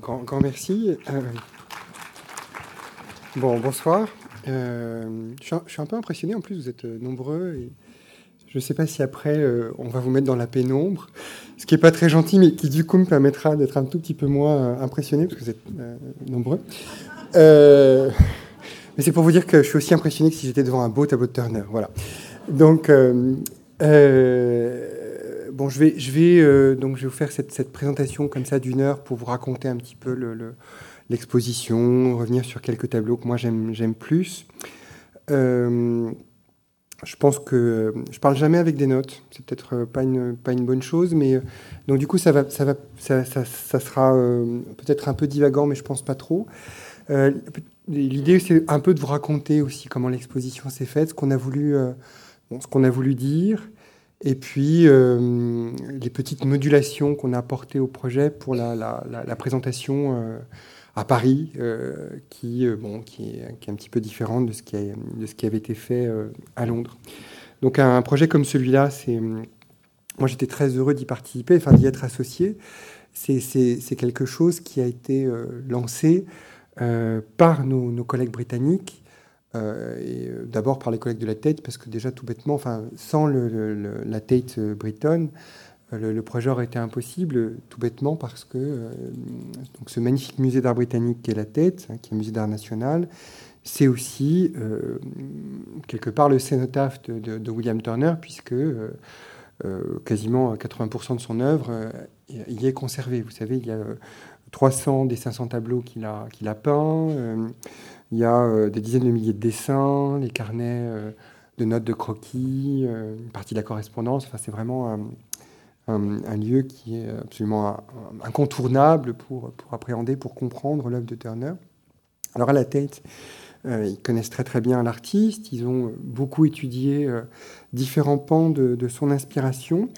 grand, grand, merci. bon, bonsoir. je, suis un, peu impressionné, en plus vous êtes nombreux. Je ne sais pas si après on va vous mettre dans la pénombre, ce qui n'est pas très gentil, mais qui du coup me permettra d'être un tout petit peu moins impressionné, parce que vous êtes nombreux. mais c'est pour vous dire que je suis aussi impressionné que si j'étais devant un beau tableau de Turner. Voilà. Donc, euh, bon, je vais, euh, donc vous faire cette, présentation comme ça d'une heure pour vous raconter un petit peu l'exposition, revenir sur quelques tableaux que moi j'aime plus. Euh, je pense que je parle jamais avec des notes. C'est peut-être pas une, pas une bonne chose, mais donc du coup ça va, ça sera peut-être un peu divagant, mais je pense pas trop. L'idée c'est un peu de vous raconter aussi comment l'exposition s'est faite, ce qu'on a voulu ce qu'on a voulu dire, et puis euh, les petites modulations qu'on a apportées au projet pour la, présentation euh, à Paris, euh, qui, est, un petit peu différente de ce qui, avait été fait à Londres. Donc un, projet comme celui-là, c'est moi j'étais très heureux d'y participer, enfin d'y être associé. C'est quelque chose qui a été lancé par nos collègues britanniques euh, euh, d'abord par les collègues de la Tate, parce que déjà tout bêtement, enfin, sans la Tate euh, bretonne, le, projet aurait été impossible, tout bêtement, parce que donc ce magnifique musée d'art britannique qui est la Tate, hein, qui est un musée d'art national, c'est aussi quelque part le cénotaphe de, William Turner, puisque quasiment 80% de son œuvre y est conservé. Vous savez, il y a 300 des 500 tableaux qu'il a, qu'il a peints. Il y a euh, des dizaines de milliers de dessins, les carnets euh, de notes de croquis, euh, une partie de la correspondance. Enfin, c'est vraiment un, lieu qui est absolument incontournable pour, pour appréhender, pour comprendre l'œuvre de Turner. Alors à la tête, ils connaissent très très bien l'artiste, ils ont beaucoup étudié différents pans de, son inspiration.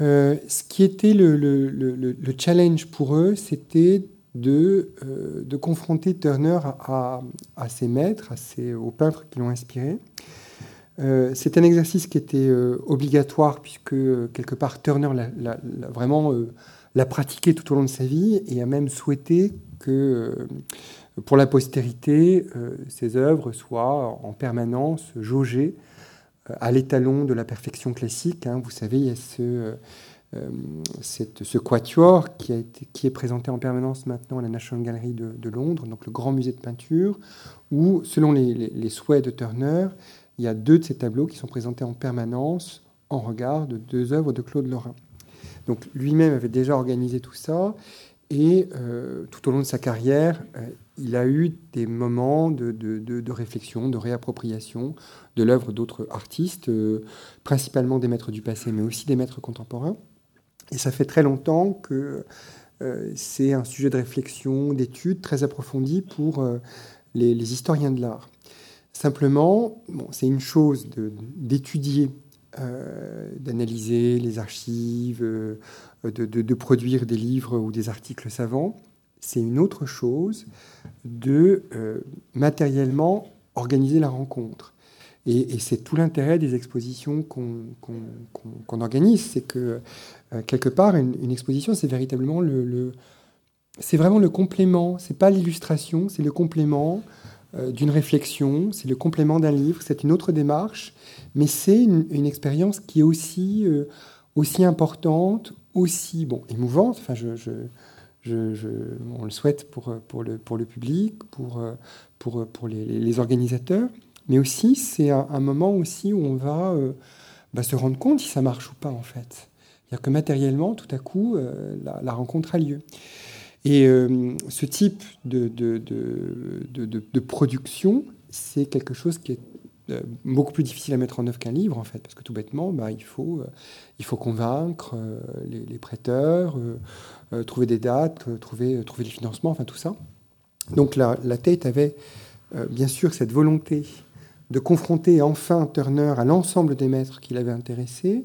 ce qui était le, le, le challenge pour eux, c'était de, euh, de confronter Turner à, à, ses maîtres, à ses, aux peintres qui l'ont inspiré. Euh, c'est un exercice qui était euh, obligatoire puisque quelque part Turner l'a, vraiment l'a pratiqué tout au long de sa vie et a même souhaité que pour la postérité, ses œuvres soient en permanence jaugées à l'étalon de la perfection classique. Hein. Vous savez, il y a ce euh, ce quatuor qui, a été, qui, est présenté en permanence maintenant à la National Gallery de, Londres, donc le grand musée de peinture, où, selon les, souhaits de Turner, il y a deux de ces tableaux qui sont présentés en permanence en regard de deux œuvres de Claude Lorrain. Donc lui-même avait déjà organisé tout ça, et euh, tout au long de sa carrière, euh, il a eu des moments de, de, réflexion, de réappropriation de l'œuvre d'autres artistes, principalement des maîtres du passé, mais aussi des maîtres contemporains. Et ça fait très longtemps que euh, c'est un sujet de réflexion, d'étude très approfondi pour euh, les, historiens de l'art. Simplement, bon, c'est une chose d'étudier, euh, d'analyser les archives, de, de, produire des livres ou des articles savants. C'est une autre chose de matériellement organiser la rencontre. Et, c'est tout l'intérêt des expositions qu'on organise, c'est que euh, quelque part, une, exposition, c'est véritablement le, c'est vraiment le complément. C'est pas l'illustration, c'est le complément euh, d'une réflexion, c'est le complément d'un livre. C'est une autre démarche, mais c'est une, expérience qui est aussi euh, aussi importante, aussi bon émouvante. Enfin, je, je je, on le souhaite pour, pour, le, pour le public, pour, pour, pour les, les organisateurs, mais aussi, c'est un, moment aussi où on va, bah, se rendre compte si ça marche ou pas, en fait. C'est-à-dire que matériellement, tout à coup, euh, la, rencontre a lieu. Et euh, ce type de, de, de, de production, c'est quelque chose qui est beaucoup plus difficile à mettre en œuvre qu'un livre, en fait, parce que tout bêtement, bah, il, faut, il faut convaincre les, prêteurs, trouver des dates, trouver, trouver les financements, enfin tout ça. Donc la, la tête avait bien sûr cette volonté de confronter enfin Turner à l'ensemble des maîtres qui l'avaient intéressé,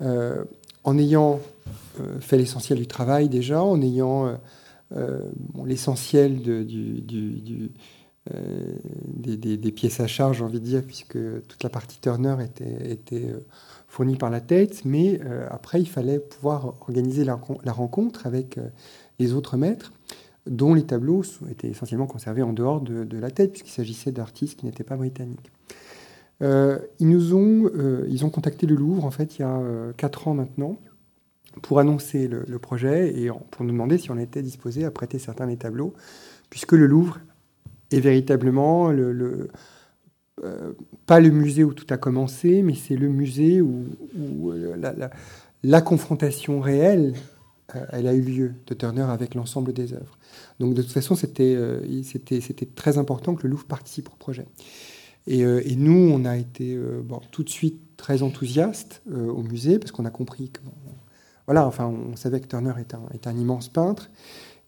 euh, en ayant euh, fait l'essentiel du travail déjà, en ayant euh, l'essentiel des, pièces à charge, j'ai envie de dire, puisque toute la partie Turner était, était fournie par la tête, mais après, il fallait pouvoir organiser la rencontre avec les autres maîtres dont les tableaux étaient essentiellement conservés en dehors de, la tête, puisqu'il s'agissait d'artistes qui n'étaient pas britanniques. Euh, ils nous ont, euh, ils ont contacté le Louvre en fait il y a euh, quatre ans maintenant pour annoncer le, projet et pour nous demander si on était disposé à prêter certains des tableaux, puisque le Louvre est véritablement le, pas le musée où tout a commencé, mais c'est le musée où, la, confrontation réelle elle a eu lieu de Turner avec l'ensemble des œuvres. Donc de toute façon, euh, c'était c'était très important que le Louvre participe au projet. Et, euh, nous, on a été euh, tout de suite très enthousiastes au musée parce qu'on a compris que voilà, enfin, on savait que Turner est un, immense peintre.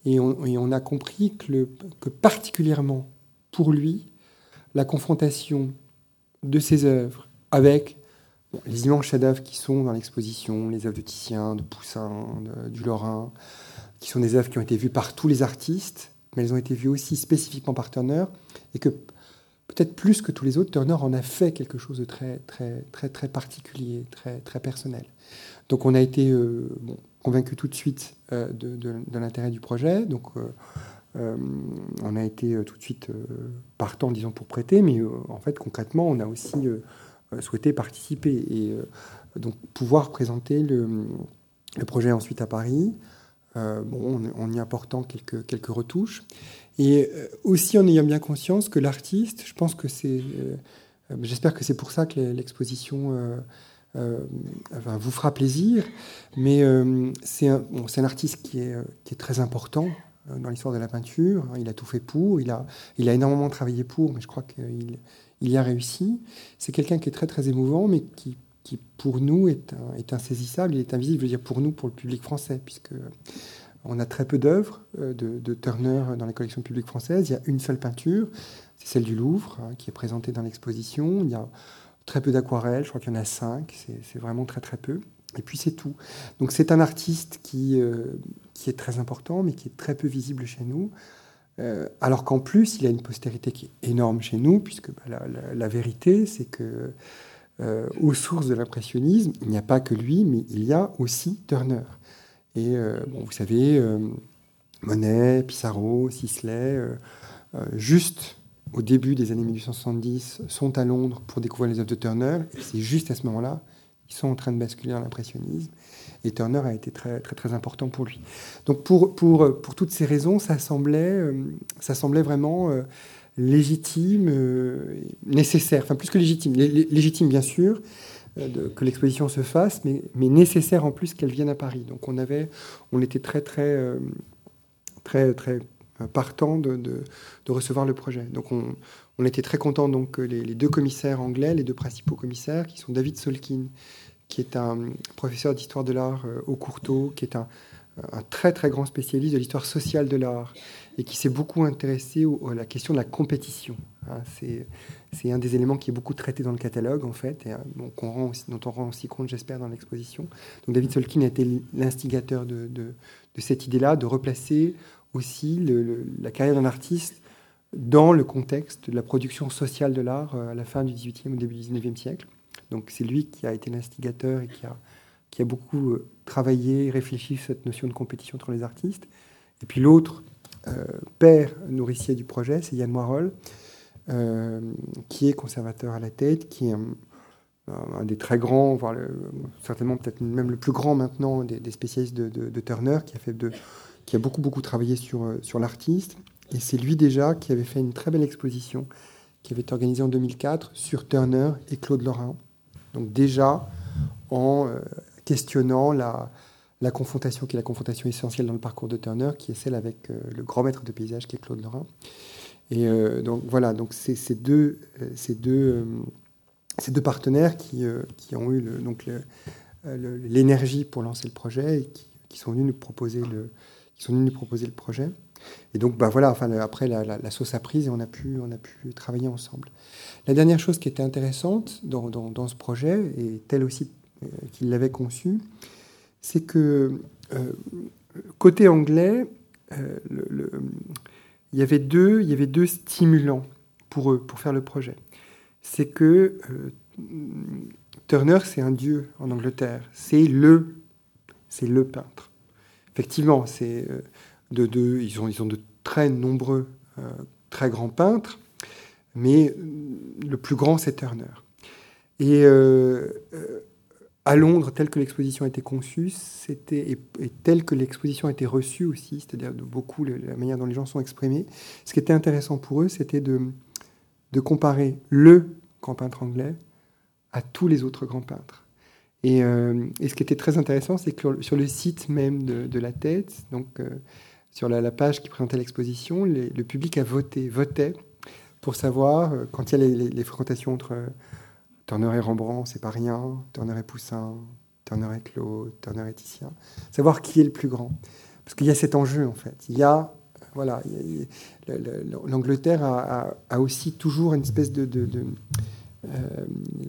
Et on, et a compris que, particulièrement pour lui, la confrontation de ses œuvres avec les immenses chefs-d'œuvre qui sont dans l'exposition, les œuvres de Titien, de Poussin, du Lorrain, qui sont des œuvres qui ont été vues par tous les artistes, mais elles ont été vues aussi spécifiquement par Turner, et que peut-être plus que tous les autres, Turner en a fait quelque chose de très, très, très, très particulier, très, très personnel. Donc on a été euh, convaincu tout de suite euh, de, l'intérêt du projet. Donc euh, on a été tout de suite partant, disons, pour prêter, mais en fait concrètement, on a aussi souhaité participer et donc pouvoir présenter le, projet ensuite à Paris. Euh, bon, en, y apportant quelques, quelques retouches. Et euh, aussi en ayant bien conscience que l'artiste, je pense que c'est. Euh, j'espère que c'est pour ça que l'exposition vous fera plaisir, mais c'est un, artiste qui est, très important dans l'histoire de la peinture. Il a tout fait pour, il a, énormément travaillé pour, mais je crois qu'il il y a réussi. C'est quelqu'un qui est très très émouvant, mais qui qui pour nous est, est, insaisissable, il est invisible, je veux dire pour nous, pour le public français, puisque on a très peu d'œuvres euh, de, Turner dans les collections publiques françaises. Il y a une seule peinture, c'est celle du Louvre, hein, qui est présentée dans l'exposition. Il y a très peu d'aquarelles, je crois qu'il y en a cinq, c'est vraiment très très peu. Et puis c'est tout. Donc c'est un artiste qui, euh, qui est très important, mais qui est très peu visible chez nous. Euh, alors qu'en plus, il a une postérité qui est énorme chez nous, puisque bah, la, vérité, c'est que aux sources de l'impressionnisme, il n'y a pas que lui, mais il y a aussi Turner. Et euh, bon, vous savez, euh, Monet, Pissarro, Sisley, juste au début des années 1870, sont à Londres pour découvrir les œuvres de Turner. C'est juste à ce moment-là qu'ils sont en train de basculer dans l'impressionnisme. Et Turner a été très, très, très important pour lui. Donc, pour, pour, pour toutes ces raisons, ça semblait, ça semblait vraiment légitime, euh, nécessaire, enfin plus que légitime, légitime bien sûr, euh, que l'exposition se fasse, mais, nécessaire en plus qu'elle vienne à Paris. Donc on avait, on était très très euh, très très partant de, de, recevoir le projet. Donc on, on était très content donc les, deux commissaires anglais, les deux principaux commissaires, qui sont David Solkin, qui est un professeur d'histoire de l'art au Courtauld, qui est un, un très très grand spécialiste de l'histoire sociale de l'art et qui s'est beaucoup intéressé à la question de la compétition. Hein. c'est un des éléments qui est beaucoup traité dans le catalogue en fait, et, euh, dont on rend aussi compte j'espère dans l'exposition. Donc David Solkin a été l'instigateur de, cette idée-là, de replacer aussi la carrière d'un artiste dans le contexte de la production sociale de l'art euh, à la fin du XVIIIe au début du XIXe siècle. Donc c'est lui qui a été l'instigateur et qui a beaucoup euh, travaillé, réfléchi sur cette notion de compétition entre les artistes. Et puis l'autre père nourricier du projet, c'est Yann Moirol, qui est conservateur à la tête, qui est un, des très grands, voire certainement peut-être même le plus grand maintenant des, spécialistes de, Turner, qui a, fait de, qui a beaucoup, beaucoup travaillé sur, sur l'artiste. Et c'est lui déjà qui avait fait une très belle exposition qui avait été organisée en 2004 sur Turner et Claude Lorrain. Donc déjà en questionnant la, la confrontation qui est la confrontation essentielle dans le parcours de Turner, qui est celle avec euh, le grand maître de paysage qui est Claude Lorrain. Et euh, donc voilà, donc c'est ces deux, euh, ces deux, ces deux partenaires qui, qui ont eu le, donc l'énergie pour lancer le projet et qui, sont venus nous proposer le, qui sont venus nous proposer le projet. Et donc bah voilà, enfin après la, sauce a prise et on a pu, on a pu travailler ensemble. La dernière chose qui était intéressante dans, dans, ce projet et telle aussi euh, qu'il l'avait conçu, c'est que euh, côté anglais, euh, il y avait deux, il y avait deux stimulants pour eux, pour faire le projet. C'est que Turner, c'est un dieu en Angleterre. C'est le, c'est le peintre. Effectivement, c'est de, de, ils ont, ils ont de très nombreux, très grands peintres, mais le plus grand, c'est Turner. Et à Londres, telle que l'exposition a été conçue, c'était et, telle que l'exposition a été reçue aussi, c'est-à-dire de beaucoup la manière dont les gens sont exprimés. Ce qui était intéressant pour eux, c'était de, de comparer le grand peintre anglais à tous les autres grands peintres. Et, euh, ce qui était très intéressant, c'est que sur le site même de, la tête, donc euh, sur la, page qui présentait l'exposition, le public a voté, votait pour savoir, euh, quand il y a les fréquentations entre Turner et Rembrandt, c'est pas rien. Turner et Poussin, Turner et Claude, Turner et Titien. Savoir qui est le plus grand. Parce qu'il y a cet enjeu, en fait. Il y a, voilà, l'Angleterre a, aussi toujours une espèce de. Euh,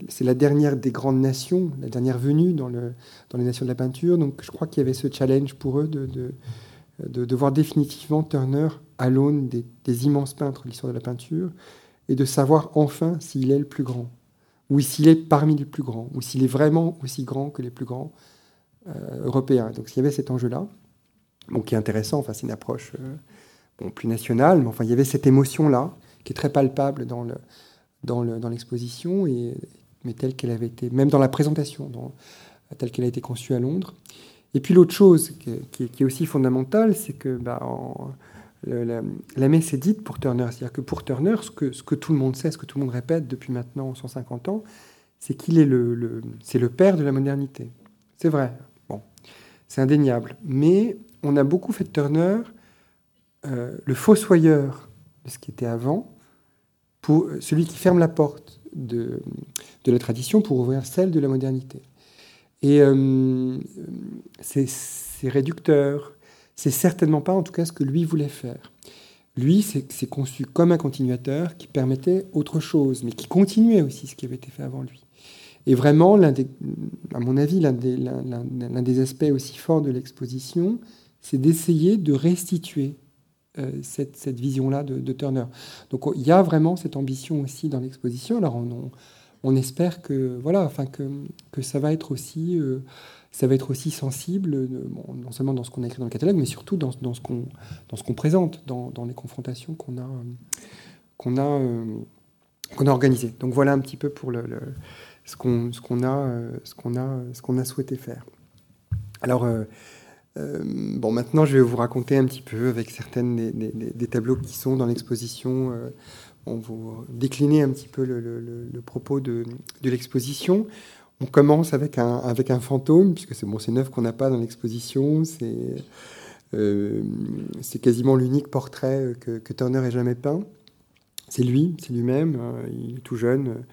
c'est la dernière des grandes nations, la dernière venue dans, le, dans les nations de la peinture. Donc je crois qu'il y avait ce challenge pour eux de, de, voir définitivement Turner à l'aune des immenses peintres de l'histoire de la peinture et de savoir enfin s'il est le plus grand ou s'il est parmi les plus grands, ou s'il est vraiment aussi grand que les plus grands euh, européens. Donc il y avait cet enjeu-là, qui est intéressant, enfin c'est une approche euh, plus nationale, mais enfin il y avait cette émotion-là, qui est très palpable dans, le, dans, le, dans l'exposition, et, mais telle qu'elle avait été, même dans la présentation, telle qu'elle a été conçue à Londres. Et puis l'autre chose qui, est aussi fondamentale, c'est que bah, la, messe est dite pour Turner. C'est-à-dire que pour Turner, ce que, tout le monde sait, ce que tout le monde répète depuis maintenant 150 ans, c'est qu'il est le, père de la modernité. C'est vrai, bon, c'est indéniable. Mais on a beaucoup fait de Turner euh, le fossoyeur de ce qui était avant, pour celui qui ferme la porte de, la tradition pour ouvrir celle de la modernité. Et euh, c'est réducteur, c'est certainement pas, en tout cas, ce que lui voulait faire. Lui, c'est conçu comme un continuateur qui permettait autre chose, mais qui continuait aussi ce qui avait été fait avant lui. Et vraiment, à mon avis, l'un des, aspects aussi forts de l'exposition, c'est d'essayer de restituer euh, cette, vision-là de, Turner. Donc il y a vraiment cette ambition aussi dans l'exposition. Alors on, espère que, voilà, enfin, que ça va être aussi... Euh, ça va être aussi sensible, euh, non seulement dans ce qu'on a écrit dans le catalogue, mais surtout dans, dans ce qu'on présente, dans, les confrontations qu'on a, qu'on a, euh, qu'on a organisées. Donc voilà un petit peu pour le, ce qu'on a, ce qu'on a, ce qu'on a souhaité faire. Alors, euh, bon, maintenant, je vais vous raconter un petit peu avec certaines des, des, tableaux qui sont dans l'exposition. on vous décliner un petit peu le, propos de l'exposition. On commence avec un, avec un fantôme, puisque c'est bon, neuf qu'on n'a pas dans l'exposition. C'est euh, quasiment l'unique portrait que, Turner ait jamais peint. C'est lui, c'est lui-même. Euh, il est tout jeune.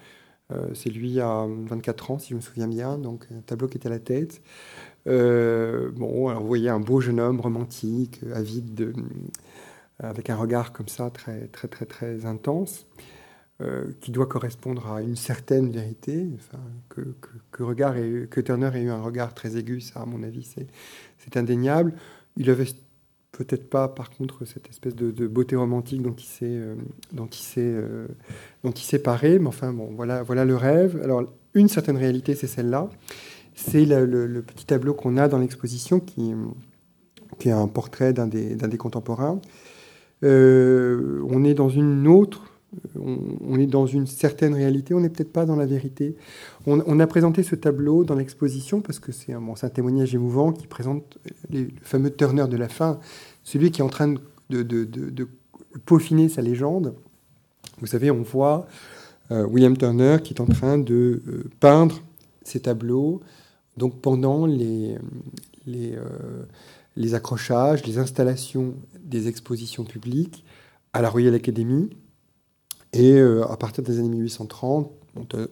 Euh, c'est lui à 24 ans, si je me souviens bien. Donc, un tableau qui est à la tête. bon, alors vous voyez un beau jeune homme romantique, avide, de, avec un regard comme ça, très, très, très, très intense. Euh, qui doit correspondre à une certaine vérité. Enfin, que, que, que Turner ait eu un regard très aigu, ça, à mon avis, c'est indéniable. Il avait peut-être pas, par contre, cette espèce de, beauté romantique dont il s'est euh, euh, paré. Mais enfin, bon, voilà, voilà le rêve. Alors, une certaine réalité, c'est celle-là. C'est le, petit tableau qu'on a dans l'exposition qui, qui est un portrait d'un des, des, contemporains. on est dans une autre on, est dans une certaine réalité, on n'est peut-être pas dans la vérité. On, a présenté ce tableau dans l'exposition parce que c'est un, témoignage émouvant qui présente le fameux Turner de la fin, celui qui est en train de, peaufiner sa légende. Vous savez, on voit euh, William Turner qui est en train de euh, peindre ses tableaux donc pendant les, les, euh, les accrochages, les installations des expositions publiques à la Royal Academy et euh, à partir des années 1830,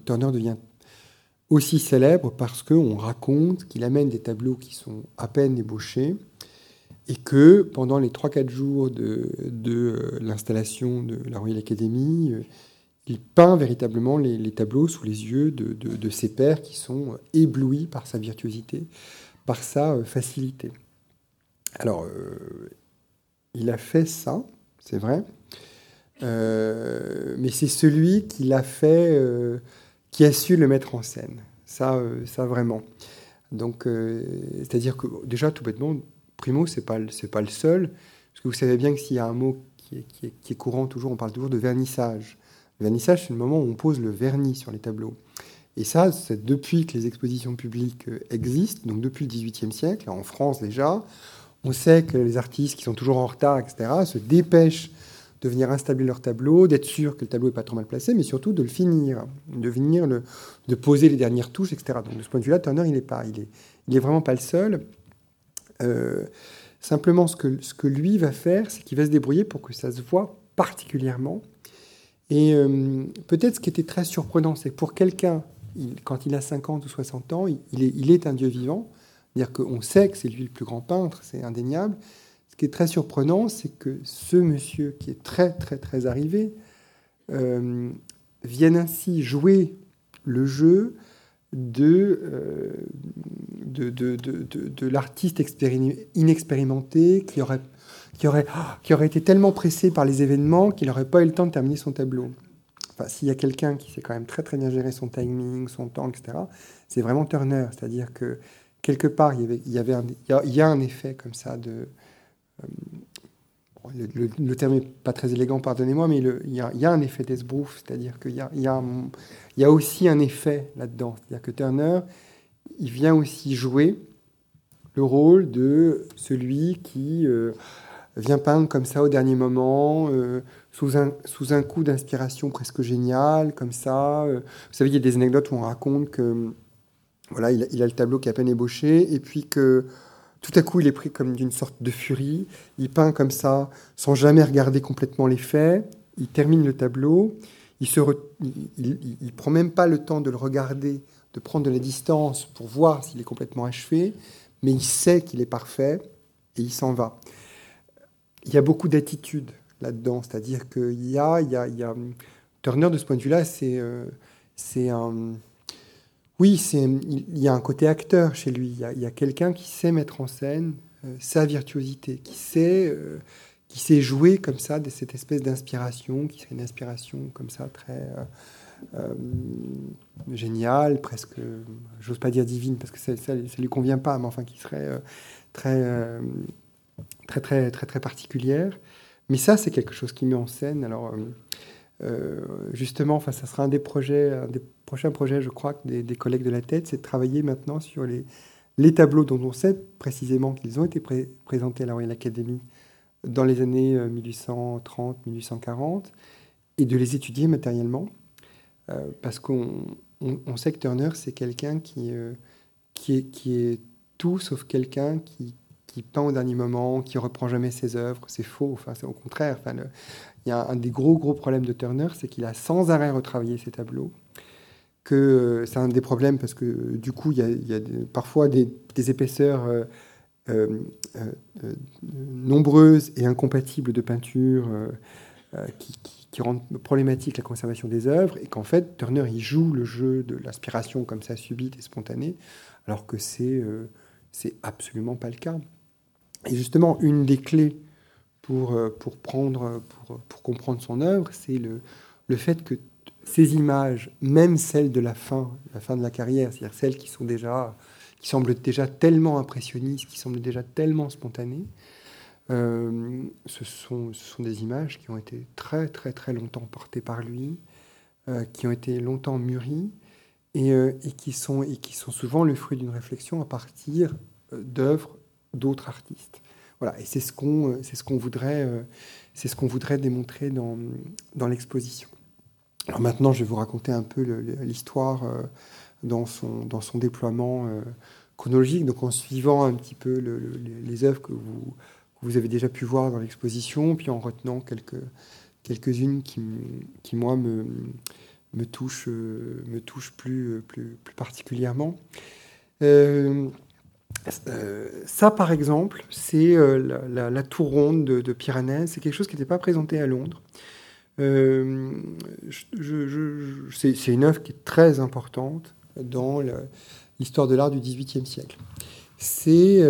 Turner devient aussi célèbre parce qu'on raconte qu'il amène des tableaux qui sont à peine ébauchés et que pendant les 3-4 jours de, de l'installation de la Royal Academy, euh, il peint véritablement les, tableaux sous les yeux de, de, ses pairs qui sont éblouis par sa virtuosité, par sa euh, facilité. Alors, il a fait ça, c'est vrai. Mais c'est celui qui l'a fait, qui a su le mettre en scène. Ça, ça vraiment. Donc, c'est-à-dire que déjà, tout bêtement, Primo, c'est pas, pas le seul. Parce que vous savez bien que s'il y a un mot qui est, courant toujours, on parle toujours de vernissage. Le vernissage, c'est le moment où on pose le vernis sur les tableaux. Et ça, c'est depuis que les expositions publiques euh, existent, donc depuis le XVIIIe siècle, en France déjà. On sait que les artistes qui sont toujours en retard, etc., se dépêchent de venir installer leur tableau, d'être sûr que le tableau n'est pas trop mal placé, mais surtout de le finir, de venir le, de poser les dernières touches, etc. Donc de ce point de vue-là, Turner, il n'est pas, il est, il est vraiment pas le seul. Euh, simplement, ce que, ce que lui va faire, c'est qu'il va se débrouiller pour que ça se voit particulièrement. Et euh, peut-être ce qui était très surprenant, c'est que pour quelqu'un quand il a 50 ou 60 ans, il, est, un dieu vivant. C'est-à-dire qu'on sait que c'est lui le plus grand peintre, c'est indéniable. Qui est très surprenant, c'est que ce monsieur qui est très, très, très arrivé, euh, vienne ainsi jouer le jeu de, euh, de, de, de, l'artiste inexpérimenté qui aurait, qui, aurait, qui aurait été tellement pressé par les événements qu'il n'aurait pas eu le temps de terminer son tableau s'il y a quelqu'un qui sait quand même très très bien gérer son timing, son temps, etc., c'est vraiment Turner. C'est-à-dire que quelque part, il y, avait, il y a un effet comme ça de. Euh, le, terme n'est pas très élégant, pardonnez-moi, mais il, y a, a, un effet d'esbrouf, c'est-à-dire qu'il y a, a, a aussi un effet là-dedans. C'est-à-dire que Turner, il vient aussi jouer le rôle de celui qui euh, vient peindre comme ça au dernier moment, euh, sous un, coup d'inspiration presque génial, comme ça. Vous savez, il y a des anecdotes où on raconte que voilà, il a, le tableau qui est à peine ébauché, et puis que tout à coup, il est pris comme d'une sorte de furie. Il peint comme ça, sans jamais regarder complètement les faits. Il termine le tableau. Il ne prend même pas le temps de le regarder, de prendre de la distance pour voir s'il est complètement achevé, mais il sait qu'il est parfait et il s'en va. Il y a beaucoup d'attitude là-dedans. C'est-à-dire qu'il y a, il y, a, il y a, Turner, de ce point de vue-là, c'est euh, un. Oui, il y a un côté acteur chez lui. Il y a, quelqu'un qui sait mettre en scène euh, sa virtuosité, qui sait, euh, qui sait jouer comme ça de cette espèce d'inspiration, qui serait une inspiration comme ça très géniale, presque, j'ose pas dire divine parce que ça, lui convient pas, mais enfin qui serait très, très, très, très, très particulière. Mais ça, c'est quelque chose qui met en scène. Alors, euh, euh, justement, enfin, ça sera un des projets, un des prochains projets, je crois, des, des collègues de la tête, c'est de travailler maintenant sur les, les tableaux dont on sait précisément qu'ils ont été présentés à la Royal Academy dans les années 1830-1840 euh, et de les étudier matériellement. parce qu'on on, sait que Turner, c'est quelqu'un qui, qui, est, qui est tout sauf quelqu'un qui, qui peint au dernier moment, qui reprend jamais ses œuvres. C'est faux. Enfin, c'est au contraire. Enfin, il y a un, des gros gros problèmes de Turner, c'est qu'il a sans arrêt retravaillé ses tableaux. Que euh, c'est un des problèmes parce que du coup, il y a, parfois des, épaisseurs euh, euh, nombreuses et incompatibles de peinture qui, qui, rendent problématique la conservation des œuvres et qu'en fait, Turner il joue le jeu de l'inspiration comme ça subite et spontanée, alors que c'est c'est absolument pas le cas. Et justement, une des clés pour, euh, comprendre son œuvre, c'est le, fait que ces images, même celles de la fin, la fin de la carrière, c'est-à-dire celles qui sont déjà, qui semblent déjà tellement impressionnistes, qui semblent déjà tellement spontanées, euh, ce, sont, des images qui ont été très très très longtemps portées par lui, euh, qui ont été longtemps mûries et, et, qui sont, et qui sont souvent le fruit d'une réflexion à partir d'œuvres d'autres artistes. Voilà, et c'est ce qu'on euh, ce qu'on voudrait euh, c'est ce qu'on voudrait démontrer dans, dans l'exposition. Alors maintenant, je vais vous raconter un peu l'histoire euh, dans son dans son déploiement chronologique, donc en suivant un petit peu les œuvres que vous vous avez déjà pu voir dans l'exposition, puis en retenant quelques quelques-unes qui, qui moi me me touchent me touchent plus plus, plus particulièrement. Ça, par exemple, c'est euh, la, tour ronde de, de C'est quelque chose qui n'était pas présenté à Londres. Euh, c'est une œuvre qui est très importante dans l'histoire de l'art du XVIIIe siècle. C'est,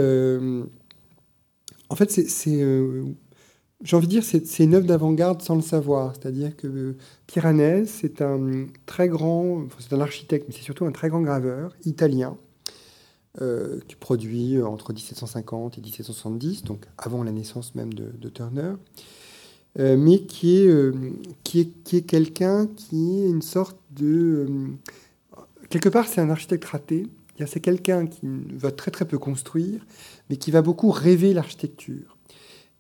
en fait, j'ai envie de dire, c'est une œuvre d'avant-garde sans le savoir. C'est-à-dire que Piranèse, c'est un très grand, c'est un architecte, mais c'est surtout un très grand graveur italien euh, qui produit entre 1750 et 1770, donc avant la naissance même de, Turner, euh, mais qui est, euh, qui est, qui est quelqu'un qui est une sorte de... quelque part, c'est un architecte raté. C'est quelqu'un qui va très très peu construire, mais qui va beaucoup rêver l'architecture.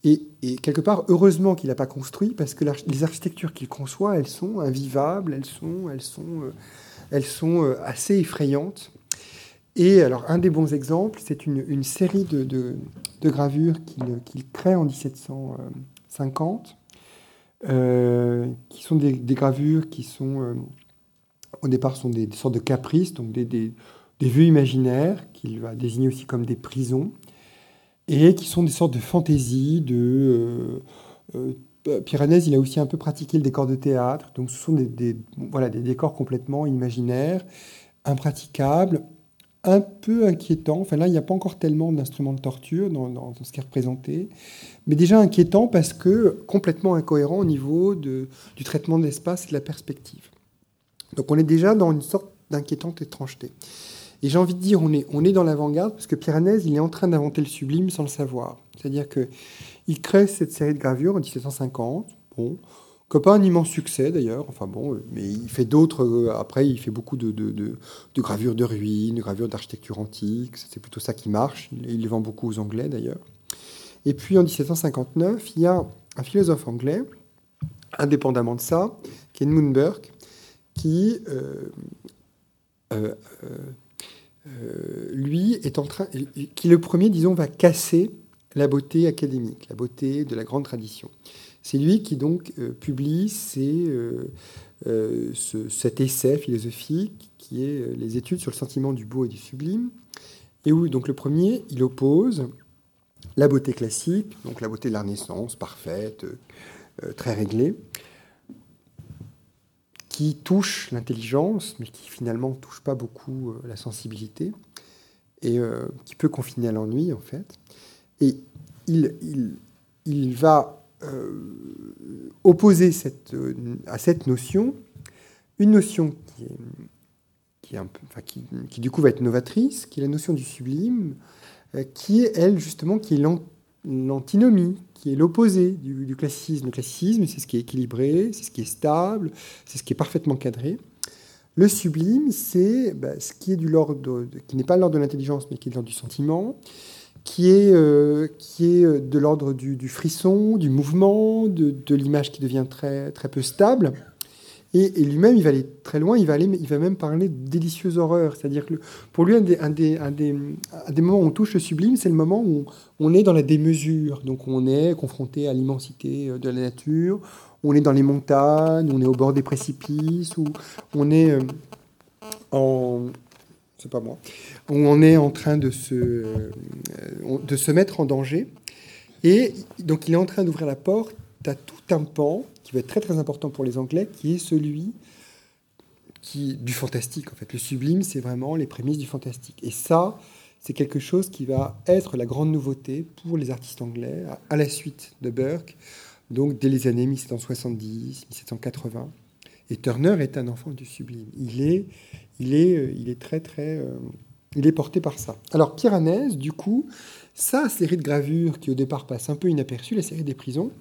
Et, quelque part, heureusement qu'il n'a pas construit, parce que les architectures qu'il conçoit, elles sont invivables, elles sont, elles sont, elles sont assez effrayantes. Et alors, un des bons exemples, c'est une, série de, gravures qu'il crée en 1750, euh, qui sont des, gravures qui sont, euh, au départ, sont des, sortes de caprices, donc des, vues imaginaires, qu'il va désigner aussi comme des prisons, et qui sont des sortes de fantaisies, de... Euh, Piranèse, il a aussi un peu pratiqué le décor de théâtre, donc ce sont des, voilà, des décors complètement imaginaires, impraticables, un peu inquiétant. Enfin là, il n'y a pas encore tellement d'instruments de torture dans, ce qui est représenté, mais déjà inquiétant parce que complètement incohérent au niveau de, du traitement de l'espace et de la perspective. Donc on est déjà dans une sorte d'inquiétante étrangeté. Et j'ai envie de dire, on est, on est dans l'avant-garde parce que Piranèse, il est en train d'inventer le sublime sans le savoir. C'est-à-dire qu'il crée cette série de gravures en 1750. Bon, qui un immense succès d'ailleurs, enfin bon, mais il fait d'autres, euh, après il fait beaucoup de, de, gravures de ruines, de gravures d'architecture antique, c'est plutôt ça qui marche, il, les vend beaucoup aux Anglais d'ailleurs. Et puis en 1759, il y a un philosophe anglais, indépendamment de ça, qui est qui, euh, euh, lui, est en train, qui le premier, disons, va casser la beauté académique, la beauté de la grande tradition. C'est lui qui donc euh, publie euh, euh, cet essai philosophique qui est les études sur le sentiment du beau et du sublime, et où donc le premier, il oppose la beauté classique, donc la beauté de la Renaissance, parfaite, très réglée, qui touche l'intelligence, mais qui finalement ne touche pas beaucoup la sensibilité, et qui peut confiner à l'ennui en fait. Et il, va euh, opposer euh, à cette notion une notion qui, est, qui, du coup va être novatrice, qui est la notion du sublime, euh, qui est elle justement qui est l'antinomie, qui est l'opposé du, classicisme. Le classicisme, c'est ce qui est équilibré, c'est ce qui est stable, c'est ce qui est parfaitement cadré. Le sublime, c'est bah, ce qui est du qui n'est pas l'ordre de l'intelligence, mais qui est l'ordre du sentiment, qui est, euh, qui est euh, de l'ordre du, frisson, du mouvement, de, l'image qui devient très, très peu stable. Et, lui-même, il va aller très loin, il va, aller, il va même parler de délicieuses horreurs. C'est-à-dire que pour lui, un des, un, des, un, des, moments où on touche le sublime, c'est le moment où on est dans la démesure. Donc on est confronté à l'immensité euh, de la nature, on est dans les montagnes, on est au bord des précipices, on est en, c'est pas moi, on est en train de se, euh, de se mettre en danger. Et donc il est en train d'ouvrir la porte à tout un pan qui va être très très important pour les Anglais, qui est celui qui, du fantastique. En fait, le sublime, c'est vraiment les prémices du fantastique. Et ça, c'est quelque chose qui va être la grande nouveauté pour les artistes anglais à, la suite de Burke, donc dès les années 1770, 1780. Et Turner est un enfant du sublime. Il est, il est, euh, il est très, très. Euh, il est porté par ça. Alors, Piranèse, du coup, sa série de gravures qui au départ passe un peu inaperçue, la série des prisons,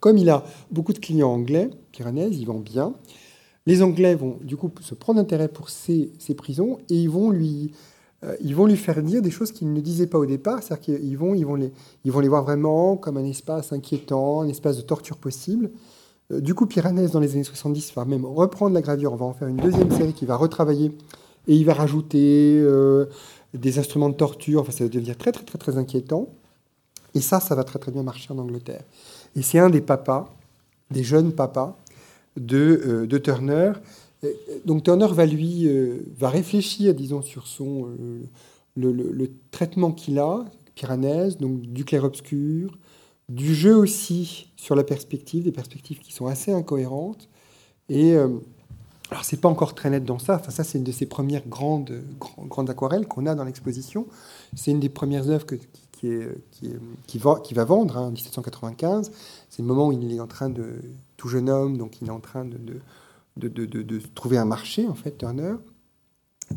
comme il a beaucoup de clients anglais, Piranèse, il vend bien. Les Anglais vont du coup se prendre intérêt pour ces, ces prisons et ils vont lui, euh, ils vont lui faire dire des choses qu'ils ne disaient pas au départ. C'est-à-dire qu'ils vont, ils vont, les, ils vont les voir vraiment comme un espace inquiétant, un espace de torture possible. Euh, du coup, Piranèse, dans les années 70, va même reprendre la gravure. On va en faire une deuxième série qui va retravailler et il va rajouter euh, des instruments de torture. Enfin, ça va devenir très, très, très, très inquiétant. Et ça, ça va très, très bien marcher en Angleterre. Et c'est un des papas, des jeunes papas de, euh, Turner. Donc Turner va lui va réfléchir, disons, sur son le, le traitement qu'il a, Piranèse, donc du clair-obscur, du jeu aussi sur la perspective, des perspectives qui sont assez incohérentes. Et euh, alors, c'est pas encore très net dans ça. Enfin, ça, c'est une de ces premières grandes, aquarelles qu'on a dans l'exposition. C'est une des premières œuvres qui, va, vendre hein, en 1795. C'est le moment où il est en train de, tout jeune homme, donc il est en train de, de, de, de trouver un marché, en fait, Turner.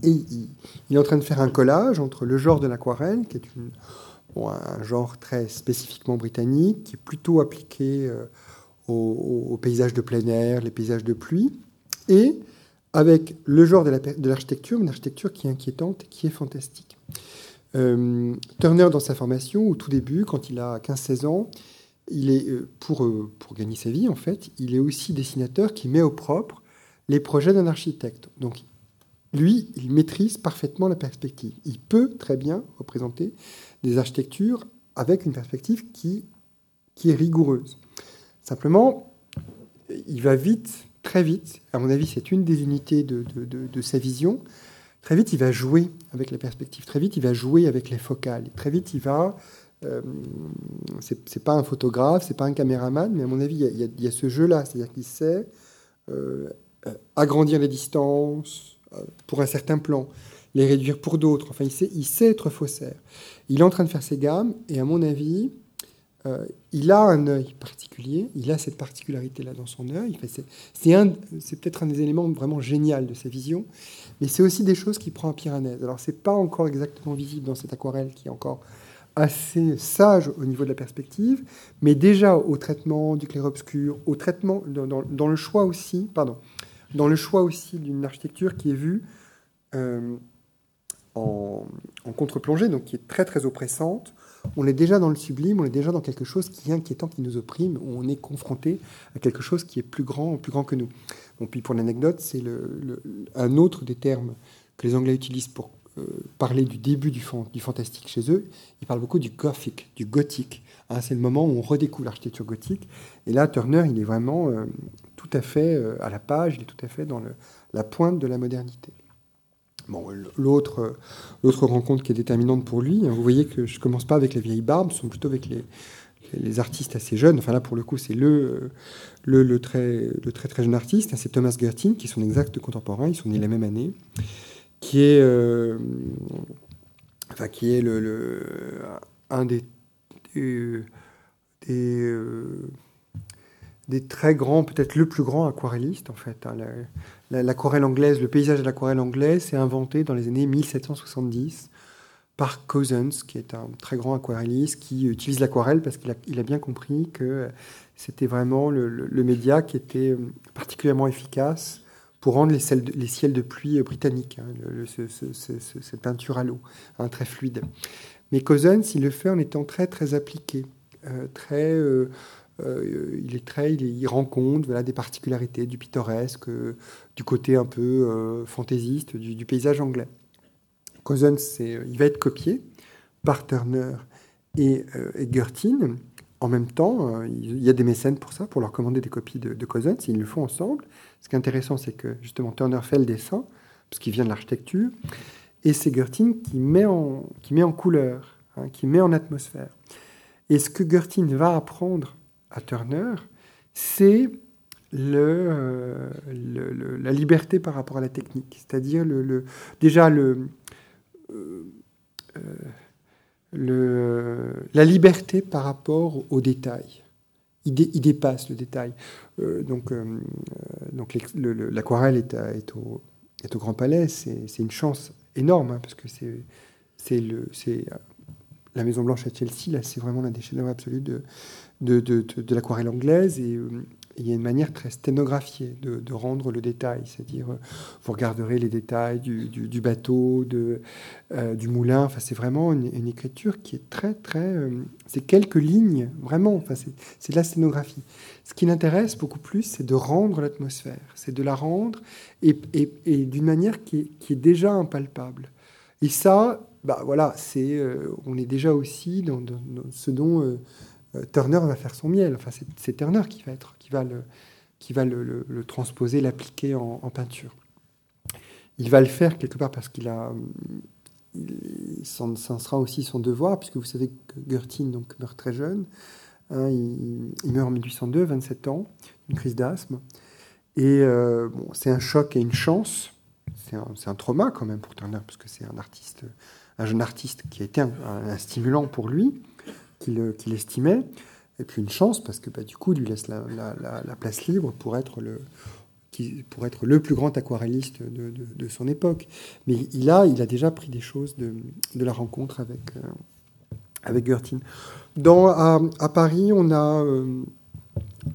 Et il, est en train de faire un collage entre le genre de l'aquarelle, qui est une, un genre très spécifiquement britannique, qui est plutôt appliqué euh, aux, paysages de plein air, les paysages de pluie, et avec le genre de l'architecture, une architecture qui est inquiétante qui est fantastique. Euh, Turner, dans sa formation, au tout début, quand il a 15-16 ans, il est, euh, pour, gagner sa vie, en fait, il est aussi dessinateur qui met au propre les projets d'un architecte. Lui, il maîtrise parfaitement la perspective. Il peut très bien représenter des architectures avec une perspective qui, qui est rigoureuse. Simplement, il va vite, très vite, à mon avis, c'est une des unités de, de, sa vision, Très vite, il va jouer avec la perspective. Très vite, il va jouer avec les focales. Très vite, il va. Euh, c'est pas un photographe, c'est pas un caméraman, mais à mon avis, il y a, ce jeu-là. C'est-à-dire qu'il sait euh, agrandir les distances pour un certain plan, les réduire pour d'autres. Enfin, il sait, être faussaire. Il est en train de faire ses gammes, et à mon avis, euh, il a un œil particulier, il a cette particularité-là dans son œil. c'est, peut-être un des éléments vraiment génial de sa vision, mais c'est aussi des choses qu'il prend à Piranèse. Alors, c'est pas encore exactement visible dans cette aquarelle qui est encore assez sage au niveau de la perspective, mais déjà au traitement du clair-obscur, au traitement, dans, le choix aussi, pardon, dans le choix aussi d'une architecture qui est vue euh, en, en contre-plongée, donc qui est très très oppressante, on est déjà dans le sublime, on est déjà dans quelque chose qui est inquiétant, qui nous opprime, où on est confronté à quelque chose qui est plus grand, plus grand que nous. Bon, puis pour l'anecdote, c'est un autre des termes que les Anglais utilisent pour euh, parler du début du, fantastique chez eux. Ils parlent beaucoup du gothic, du gothique. Hein, c'est le moment où on redécouvre l'architecture gothique. Et là, Turner, il est vraiment euh, tout à fait euh, à la page, il est tout à fait dans la pointe de la modernité. Bon, l'autre, rencontre qui est déterminante pour lui, hein, vous voyez que je commence pas avec les vieilles barbes, ce plutôt avec les, artistes assez jeunes. Enfin là, pour le coup, c'est le, très, très jeune artiste. Hein, c'est Thomas Gertin, qui est son exact contemporain. Ils sont nés la même année, qui est, euh, enfin, qui est un des, euh, des très grands, peut-être le plus grand aquarelliste en fait. Hein, l'aquarelle anglaise, le paysage de l'aquarelle anglaise s'est inventé dans les années 1770 par Cousins, qui est un très grand aquarelliste qui utilise l'aquarelle parce qu'il a, bien compris que c'était vraiment le, média qui était particulièrement efficace pour rendre les, ciels de, pluie britanniques, hein, cette peinture à l'eau, hein, très fluide. Mais Cousins, il le fait en étant très très appliqué, euh, très euh, euh, il est très, il, compte voilà, des particularités du pittoresque, euh, du côté un peu euh, fantaisiste du, paysage anglais. Cousins, il va être copié par Turner et, et Gertin. En même temps, il y a des mécènes pour ça, pour leur commander des copies de, de Cousins. Ils le font ensemble. Ce qui est intéressant, c'est que justement Turner fait le dessin, parce qu'il vient de l'architecture, et c'est Gertin qui met en, qui met en couleur, hein, qui met en atmosphère. Et ce que Gertin va apprendre à Turner, c'est le, euh, le, le, la liberté par rapport à la technique. C'est-à-dire le, déjà le, euh, euh, la liberté par rapport au détail. Il, dé, il dépasse le détail. Donc donc l'aquarelle est, est, au, est au Grand Palais, c'est une chance énorme, hein, parce que c'est la Maison Blanche à Chelsea, là, c'est vraiment l'un des chefs-d'œuvre absolus de, de, de, l'aquarelle anglaise et euh, il y a une manière très sténographiée de, de rendre le détail, c'est-à-dire euh, vous regarderez les détails du, du, bateau, de, euh, du moulin. Enfin, c'est vraiment une, écriture qui est très très. C'est quelques lignes, vraiment. Enfin, c'est de la sténographie. Ce qui l'intéresse beaucoup plus, c'est de rendre l'atmosphère, c'est de la rendre et, et, et d'une manière qui est, qui est, déjà impalpable. Et ça, bah voilà, c'est on est déjà aussi dans, ce dont Turner va faire son miel. Enfin, c'est Turner qui va, être, qui va, le, qui va le, transposer, l'appliquer en, peinture. Il va le faire quelque part parce qu'il a. Ça sera aussi son devoir, puisque vous savez que Gertin donc, meurt très jeune. Hein, il, meurt en 1802, 27 ans, une crise d'asthme. Et euh, bon, c'est un choc et une chance. C'est un, un, trauma quand même pour Turner, parce que c'est un artiste jeune artiste qui a été un, stimulant pour lui, qu'il estimait, et puis une chance parce que bah, du coup, il lui laisse la, place libre pour être le, pour être le plus grand aquarelliste de, son époque. Mais il a, il a déjà pris des choses de, la rencontre avec, euh, avec Gertin. Dans, à, Paris, on a, euh,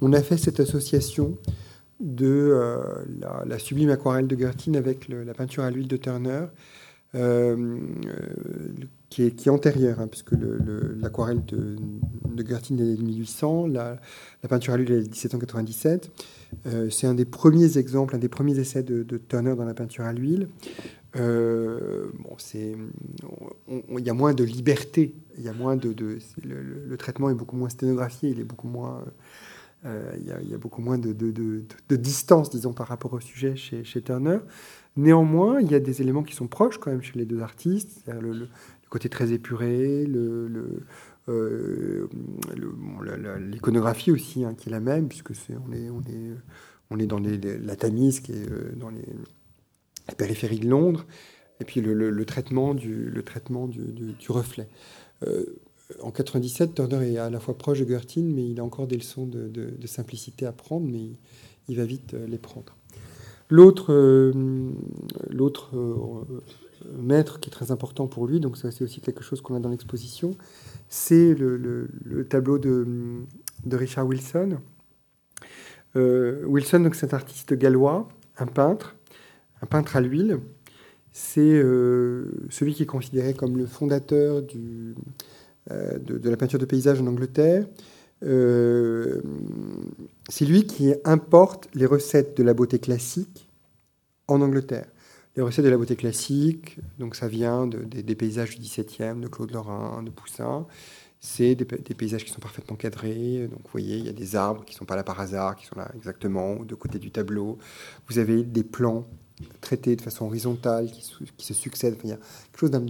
on a fait cette association de euh, la, sublime aquarelle de Gertin avec la peinture à l'huile de Turner, qui, est, qui est antérieure, hein, puisque l'aquarelle de, de Gertin est de 1800, la, la peinture à l'huile est de 1797. Euh, c'est un des premiers exemples, un des premiers essais de, Turner dans la peinture à l'huile. Euh, bon, c'est, il y a moins de liberté, il y a moins de, le, traitement est beaucoup moins sténographié, il est beaucoup moins, euh, il, y a, beaucoup moins de, distance, disons, par rapport au sujet chez, chez, Turner. Néanmoins, il y a des éléments qui sont proches quand même chez les deux artistes, côté très épuré, le, euh, l'iconographie aussi, hein, qui est la même, puisque c'est, on, est, on, est, on est dans la Tamise, qui est euh, dans les, périphéries de Londres, et puis le, traitement, du, le traitement du, reflet. Euh, en 97, Turner est à la fois proche de Gertin, mais il a encore des leçons de, simplicité à prendre, mais il, va vite les prendre. L'autre, l'autre maître qui est très important pour lui, donc c'est aussi quelque chose qu'on a dans l'exposition, c'est le, tableau de, Richard Wilson. Euh, Wilson, c'est un artiste gallois, un peintre, un peintre à l'huile. C'est euh, celui qui est considéré comme le fondateur euh, de, la peinture de paysage en Angleterre. c'est lui qui importe les recettes de la beauté classique en Angleterre les recettes de la beauté classique, donc ça vient des paysages du XVIIe, de Claude Lorrain, de Poussin. C'est des, paysages qui sont parfaitement cadrés. Donc vous voyez, il y a des arbres qui ne sont pas là par hasard, qui sont là exactement de côté du tableau. Vous avez des plans traités de façon horizontale qui, se succèdent. il y a quelque chose d'un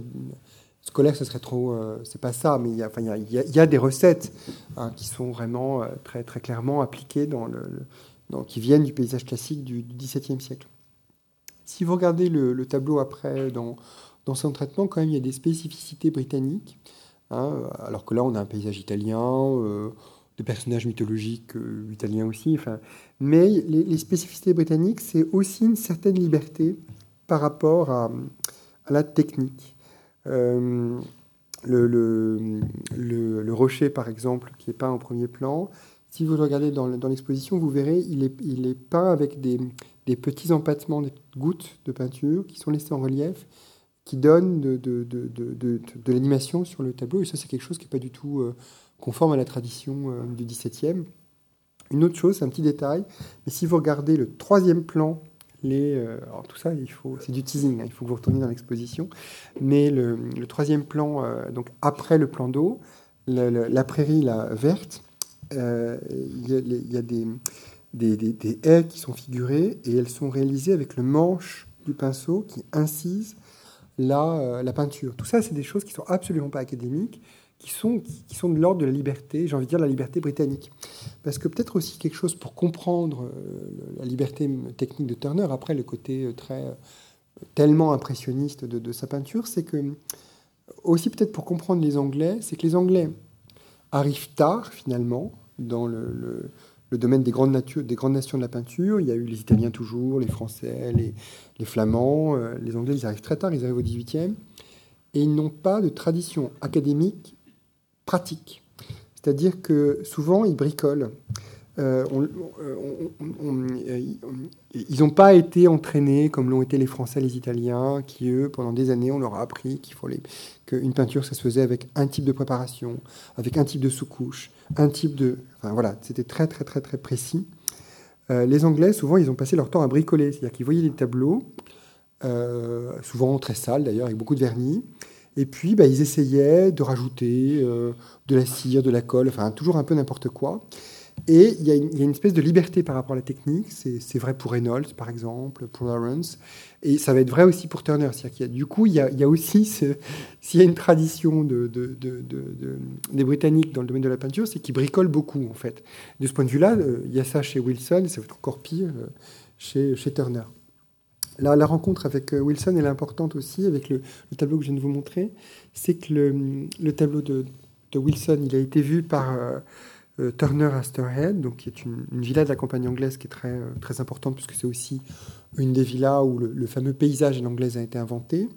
scolaire, ce serait trop. Euh, c'est pas ça, mais il y a, des recettes hein, qui sont vraiment euh, très, très clairement appliquées dans le, qui viennent du paysage classique du XVIIe siècle. Si vous regardez le, tableau après dans, dans, son traitement, quand même, il y a des spécificités britanniques. Hein, alors que là, on a un paysage italien, euh, des personnages mythologiques euh, italiens aussi. Enfin, mais les, spécificités britanniques, c'est aussi une certaine liberté par rapport à, la technique. Euh, le, le, rocher, par exemple, qui est peint en premier plan, si vous regardez dans, dans l'exposition, vous verrez, il est, il est peint avec des, des petits empattements, des gouttes de peinture qui sont laissées en relief, qui donnent de, de, de, de l'animation sur le tableau. Et ça, c'est quelque chose qui n'est pas du tout euh, conforme à la tradition euh, du XVIIe. Une autre chose, c'est un petit détail, mais si vous regardez le troisième plan, les, euh, alors tout ça, il faut, c'est du teasing, hein, il faut que vous retourniez dans l'exposition, mais le, troisième plan, donc après le plan d'eau, la, prairie la verte, il y, a des, des, haies qui sont figurées et elles sont réalisées avec le manche du pinceau qui incise la, euh, la peinture. Tout ça, c'est des choses qui sont absolument pas académiques, qui sont, qui, sont de l'ordre de la liberté, j'ai envie de dire la liberté britannique. Parce que peut-être aussi quelque chose pour comprendre euh, la liberté technique de Turner, après le côté euh, très tellement impressionniste de, sa peinture, c'est que aussi peut-être pour comprendre les Anglais, c'est que les Anglais arrivent tard finalement dans le domaine des grandes, des grandes nations de la peinture. Il y a eu les Italiens toujours, les Français, les, Flamands. Euh, les Anglais, ils arrivent très tard, ils arrivent au 18e. Et ils n'ont pas de tradition académique pratique. C'est-à-dire que souvent, ils bricolent. Euh, euh, ils n'ont pas été entraînés comme l'ont été les Français, les Italiens, qui eux, pendant des années, on leur a appris qu'il fallait qu'une peinture, ça se faisait avec un type de préparation, avec un type de sous-couche, un type de, enfin voilà, c'était très très très très précis. Euh, les Anglais, souvent, ils ont passé leur temps à bricoler, c'est-à-dire qu'ils voyaient des tableaux, souvent très sales d'ailleurs, avec beaucoup de vernis, et puis bah, ils essayaient de rajouter de la cire, de la colle, enfin toujours un peu n'importe quoi. Et il y, a une, espèce de liberté par rapport à la technique. C'est vrai pour Reynolds, par exemple, pour Lawrence. Et ça va être vrai aussi pour Turner. y a, du coup, il y a, aussi, s'il y a une tradition de, de, des Britanniques dans le domaine de la peinture, c'est qu'ils bricolent beaucoup, en fait. De ce point de vue-là, euh, il y a ça chez Wilson, et ça va être encore pire euh, chez, Turner. La, rencontre avec Wilson, elle est importante aussi, avec le, tableau que je viens de vous montrer. C'est que le, tableau de, Wilson, il a été vu par Turner Asterhead, donc qui est une, villa de la compagnie anglaise qui est très, très importante, puisque c'est aussi une des villas où le, fameux paysage à l'anglaise a été inventé.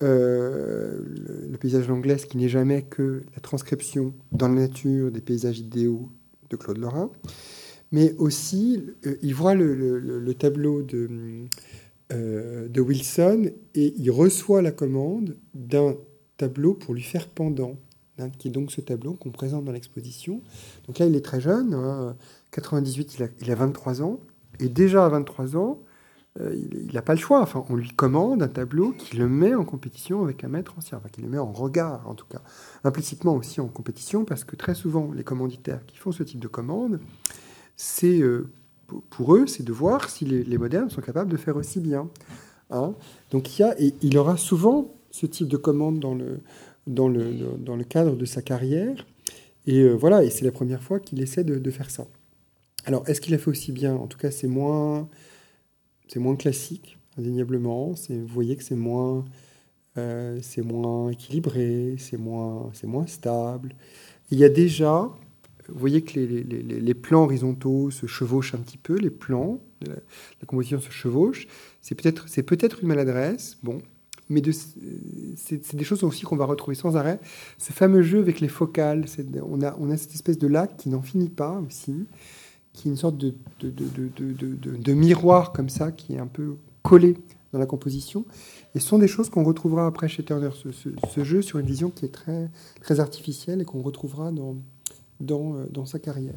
le, le, paysage à l'anglaise qui n'est jamais que la transcription dans la nature des paysages idéaux de Claude Lorrain mais aussi euh, il voit le, tableau de, euh, de, Wilson et il reçoit la commande d'un tableau pour lui faire pendant, hein, qui est donc ce tableau qu'on présente dans l'exposition. Donc là, il est très jeune, 98, hein, il a, 23 ans, et déjà à 23 ans, euh, il n'a pas le choix. Enfin, on lui commande un tableau qui le met en compétition avec un maître ancien, enfin, qui le met en regard en tout cas, implicitement aussi en compétition, parce que très souvent, les commanditaires qui font ce type de commande, c'est euh, pour eux, c'est de voir si les, modernes sont capables de faire aussi bien. Hein. Donc il, y a, et il aura souvent ce type de commande dans le, dans le, dans le cadre de sa carrière. Et euh, voilà, et c'est la première fois qu'il essaie de, faire ça. Alors, est-ce qu'il a fait aussi bien? En tout cas, c'est moins, c'est moins classique, indéniablement. Vous voyez que c'est moins, euh, c'est moins équilibré, c'est moins, c'est moins stable. Il y a déjà vous voyez que les, plans horizontaux se chevauchent un petit peu, les plans, de la, composition se chevauchent. C'est peut-être, c'est peut-être une maladresse, bon, mais c'est, des choses aussi qu'on va retrouver sans arrêt. Ce fameux jeu avec les focales, on, a, cette espèce de lac qui n'en finit pas aussi, qui est une sorte de, miroir comme ça, qui est un peu collé dans la composition. Et ce sont des choses qu'on retrouvera après chez Turner, ce, jeu sur une vision qui est très, très artificielle et qu'on retrouvera dans, dans, euh, dans sa carrière.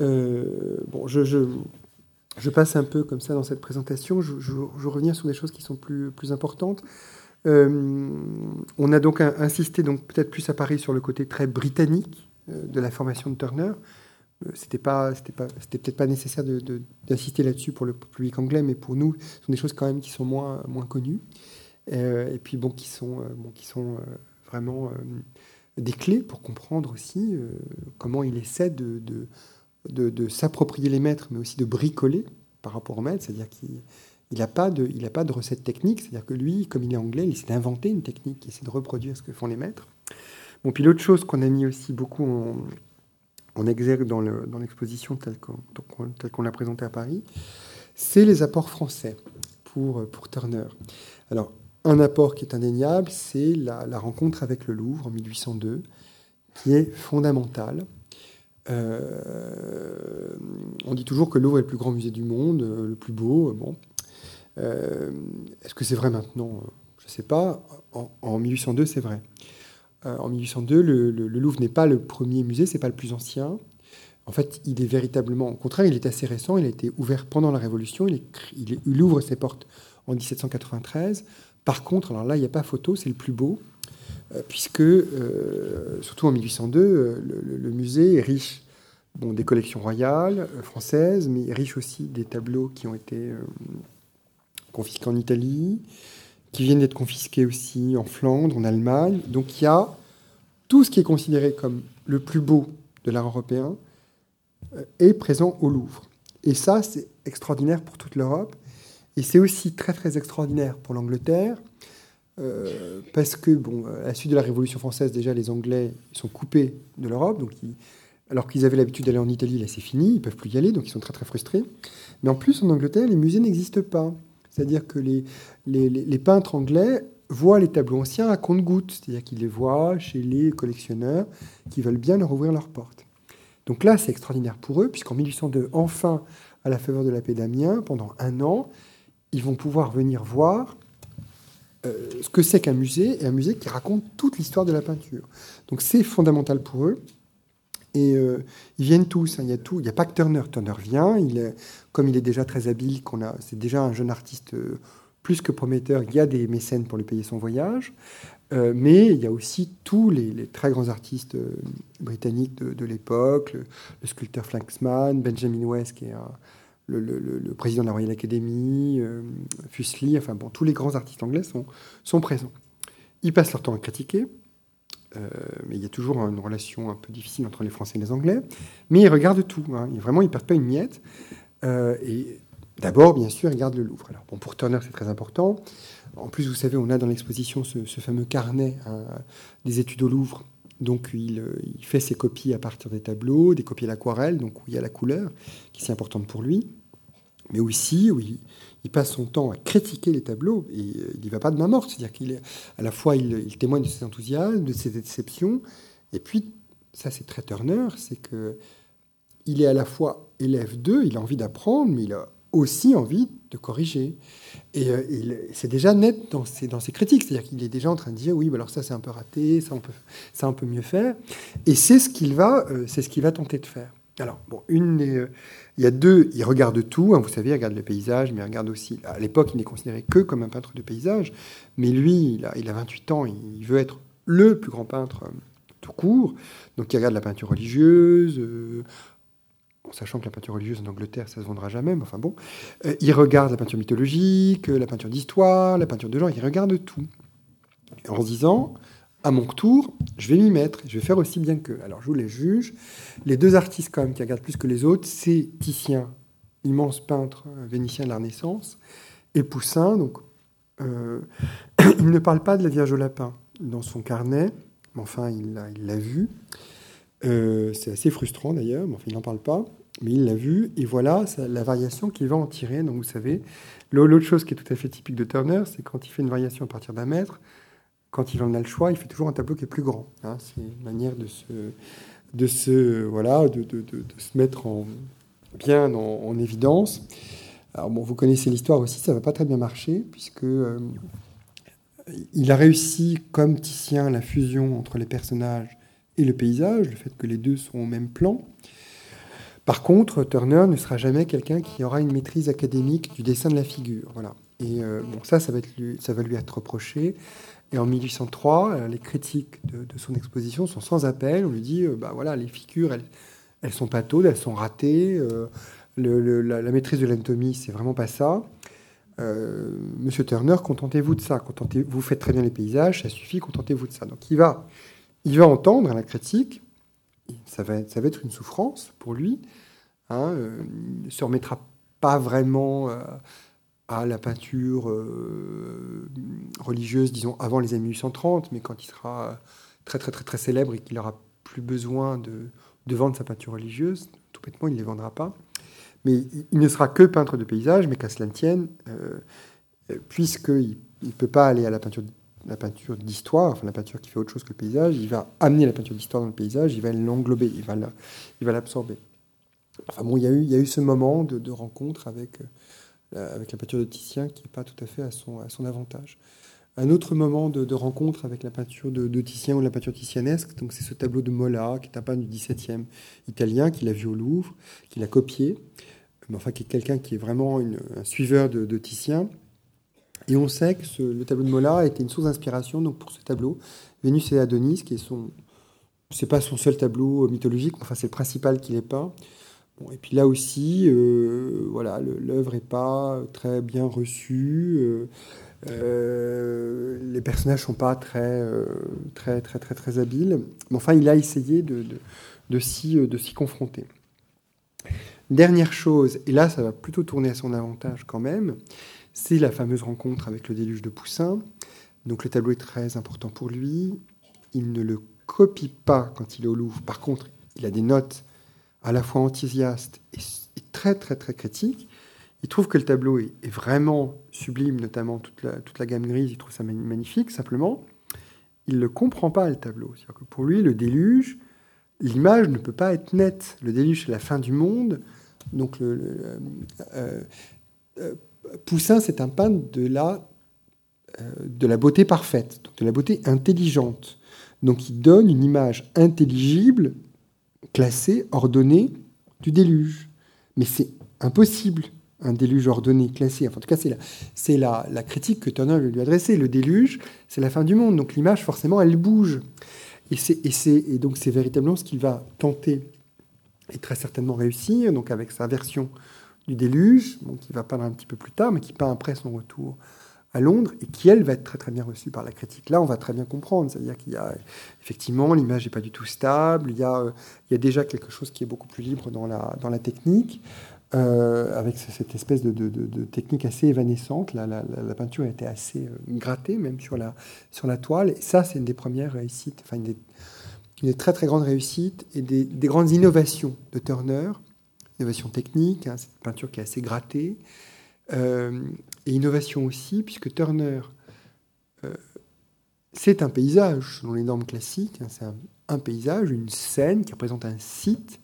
Euh, bon, je, je, passe un peu comme ça dans cette présentation. Je, je, reviens sur des choses qui sont plus, plus importantes. Euh, on a donc insisté, donc peut-être plus à Paris, sur le côté très britannique de la formation de Turner. C'était pas, c'était pas, c'était peut-être pas nécessaire d'insister de, là-dessus pour le public anglais, mais pour nous, ce sont des choses quand même qui sont moins, moins connues, et puis bon, qui sont, bon, qui sont vraiment des clés pour comprendre aussi euh, comment il essaie de, de, s'approprier les maîtres, mais aussi de bricoler par rapport aux maîtres, c'est-à-dire qu'il n'a pas, de, pas de recette technique, c'est-à-dire que lui, comme il est anglais, il essaie d'inventer une technique, il essaie de reproduire ce que font les maîtres. Bon, puis l'autre chose qu'on a mis aussi beaucoup en, exergue dans l'exposition telle qu'on qu l'a présentée à Paris, c'est les apports français pour, Turner. Alors, un apport qui est indéniable, c'est la, rencontre avec le Louvre en 1802, qui est fondamentale. Euh, on dit toujours que Louvre est le plus grand musée du monde, euh, le plus beau. Bon, euh, est-ce que c'est vrai maintenant? Je ne sais pas. En, 1802, c'est vrai. en 1802, le, Louvre n'est pas le premier musée, c'est pas le plus ancien. En fait, il est véritablement, au contraire, il est assez récent. Il a été ouvert pendant la Révolution. Il, il ouvre ses portes en 1793. Par contre, alors là, il n'y a pas photo, c'est le plus beau, puisque, euh, surtout en 1802, euh, le, musée est riche des collections royales françaises, mais riche aussi des tableaux qui ont été confisqués en Italie, qui viennent d'être confisqués aussi en Flandre, en Allemagne. Donc il y a tout ce qui est considéré comme le plus beau de l'art européen est présent au Louvre. Et ça, c'est extraordinaire pour toute l'Europe. Et c'est aussi très très extraordinaire pour l'Angleterre, euh, parce que, bon, à la suite de la Révolution française, déjà, les Anglais sont coupés de l'Europe, donc alors qu'ils avaient l'habitude d'aller en Italie, là c'est fini, ils peuvent plus y aller, donc ils sont très très frustrés. Mais en plus, en Angleterre, les musées n'existent pas. C'est-à-dire que les, les, les, peintres anglais voient les tableaux anciens à compte-gouttes, c'est-à-dire qu'ils les voient chez les collectionneurs qui veulent bien leur ouvrir leurs portes. Donc là, c'est extraordinaire pour eux, puisqu'en 1802, enfin, à la faveur de la paix d'Amiens, pendant un an, ils vont pouvoir venir voir euh, ce que c'est qu'un musée, et un musée qui raconte toute l'histoire de la peinture. Donc c'est fondamental pour eux. Et euh, ils viennent tous. Hein. il y a tout. Il n'y a pas que Turner. Turner vient. Il comme il est déjà très habile, qu'on a, c'est déjà un jeune artiste euh, plus que prometteur. Il y a des mécènes pour lui payer son voyage. mais il y a aussi tous les, très grands artistes britanniques de, l'époque, le, sculpteur Flaxman, Benjamin West, qui est un, le, président de la Royal Academy, euh, Fuseli, enfin bon, tous les grands artistes anglais sont, sont présents. Ils passent leur temps à critiquer, euh, mais il y a toujours une relation un peu difficile entre les Français et les Anglais, mais ils regardent tout, hein. vraiment ils ne perdent pas une miette, euh, et d'abord, bien sûr, il garde le Louvre. Alors, bon, pour Turner, c'est très important. En plus, vous savez, on a dans l'exposition ce, fameux carnet hein, des études au Louvre. Donc, il, il, fait ses copies à partir des tableaux, des copies à l'aquarelle, donc où il y a la couleur, qui est importante pour lui. Mais aussi, où il, passe son temps à critiquer les tableaux et euh, il n'y va pas de main morte. C'est-à-dire qu'il à la fois, il, il, témoigne de ses enthousiasmes, de ses déceptions, et puis, ça c'est très Turner, c'est que il est à la fois élève d'eux, il a envie d'apprendre, mais il a aussi envie de corriger. Et euh, c'est déjà net dans ses, critiques, c'est-à-dire qu'il est déjà en train de dire oui, bah alors ça c'est un peu raté, ça on peut, ça on peut mieux faire. Et c'est ce qu'il va, euh, ce qu'il va tenter de faire. Alors bon, une, euh, il y a deux, il regarde tout. Hein, vous savez, il regarde les paysages, mais il regarde aussi. À l'époque, il n'est considéré que comme un peintre de paysage, mais lui, il a, il a 28 ans, il veut être le plus grand peintre tout court. Donc il regarde la peinture religieuse sachant que la peinture religieuse en Angleterre, ça se vendra jamais, mais enfin bon. Euh, il regarde la peinture mythologique, la peinture d'histoire, la peinture de genre, il regarde tout. En se disant, à mon tour, je vais m'y mettre, je vais faire aussi bien qu'eux. Alors je vous les juge. Les deux artistes quand même qui regardent plus que les autres, c'est Titien, immense peintre euh, vénitien de la Renaissance, et Poussin. Donc, euh, il ne parle pas de la Vierge au lapin dans son carnet, mais enfin il l'a vu. Euh, c'est assez frustrant d'ailleurs, mais il n'en parle pas, mais il l'a vu, et voilà la variation qu'il va en tirer. Donc vous savez, l'autre chose qui est tout à fait typique de Turner, c'est quand il fait une variation à partir d'un mètre, quand il en a le choix, il fait toujours un tableau qui est plus grand. Hein. c'est une manière de se, de se, voilà, de, se mettre en, bien en, évidence. Alors bon, vous connaissez l'histoire aussi, ça va pas très bien marcher, puisque euh, il a réussi, comme Titien, la fusion entre les personnages et le paysage, le fait que les deux sont au même plan. Par contre, Turner ne sera jamais quelqu'un qui aura une maîtrise académique du dessin de la figure. Voilà. Et euh, bon, ça, ça va, lui, être reproché. Et en 1803, euh, les critiques de, son exposition sont sans appel. On lui dit, euh, bah voilà, les figures, elles, elles sont pas taudes, elles sont ratées. La, maîtrise de l'anatomie, c'est vraiment pas ça. Monsieur Turner, contentez-vous de ça. Vous faites très bien les paysages, ça suffit. Contentez-vous de ça. Donc, il va il va entendre la critique, ça va, être une souffrance pour lui. Hein, euh, il ne se remettra pas vraiment euh, à la peinture euh, religieuse, disons, avant les années 1830, mais quand il sera très très très très célèbre et qu'il n'aura plus besoin de, de, vendre sa peinture religieuse, tout bêtement, il ne les vendra pas. Mais il ne sera que peintre de paysage, mais qu'à cela ne tienne, puisqu'il ne peut pas aller à la peinture la peinture d'histoire, enfin la peinture qui fait autre chose que le paysage, il va amener la peinture d'histoire dans le paysage, il va l'englober, il va l'absorber. Enfin bon, il y a eu, ce moment de, rencontre avec, euh, avec la peinture de Titien qui n'est pas tout à fait à son, avantage. Un autre moment de, rencontre avec la peinture de, Titien ou la peinture titianesque, donc c'est ce tableau de Mola, qui est un peintre du XVIIe italien, qu'il a vu au Louvre, qu'il a copié, enfin qui est quelqu'un qui est vraiment un suiveur de Titien et on sait que le tableau de Mola a été une source d'inspiration donc pour ce tableau, Vénus et Adonis, qui est son, c'est pas son seul tableau mythologique, enfin c'est le principal qu'il est pas. Bon, et puis là aussi, euh, voilà, l'œuvre est pas très bien reçue. Euh, euh, les personnages sont pas très, très, très, très, très habiles. Mais enfin, il a essayé de, de, de s'y confronter. Dernière chose, et là, ça va plutôt tourner à son avantage quand même, c'est la fameuse rencontre avec le déluge de Poussin. Donc le tableau est très important pour lui. Il ne le copie pas quand il est au Louvre. Par contre, il a des notes à la fois enthousiastes et, très très très critiques. Il trouve que le tableau est, vraiment sublime, notamment toute la, gamme grise. Il trouve ça magnifique. Simplement, il ne comprend pas le tableau. Que pour lui, le déluge, l'image ne peut pas être nette. Le déluge, c'est la fin du monde. Donc le, euh, euh, Poussin, c'est un peintre de la, euh, de la beauté parfaite, de la beauté intelligente. Donc il donne une image intelligible, classée, ordonnée du déluge. Mais c'est impossible, un déluge ordonné, classé. Enfin, en tout cas, c'est la, la, critique que Turner lui adresser. Le déluge, c'est la fin du monde. Donc l'image, forcément, elle bouge. Et, et donc c'est véritablement ce qu'il va tenter et très certainement réussir, donc avec sa version du déluge, qui va peindre un petit peu plus tard, mais qui peint après son retour à Londres, et qui, elle, va être très très bien reçue par la critique. Là, on va très bien comprendre, c'est-à-dire qu'il y a effectivement, l'image n'est pas du tout stable, il y, a, il y a déjà quelque chose qui est beaucoup plus libre dans la, dans la technique. avec cette espèce de, technique assez évanescente. La, la, peinture était assez grattée, même sur la, sur la toile. Et ça, c'est une des premières réussites, enfin, une des, très très grandes réussites et des, grandes innovations de Turner. Innovation technique, hein, cette peinture qui est assez grattée. et innovation aussi, puisque Turner c'est un paysage, selon les normes classiques. Hein, c'est un, paysage, une scène qui représente un site,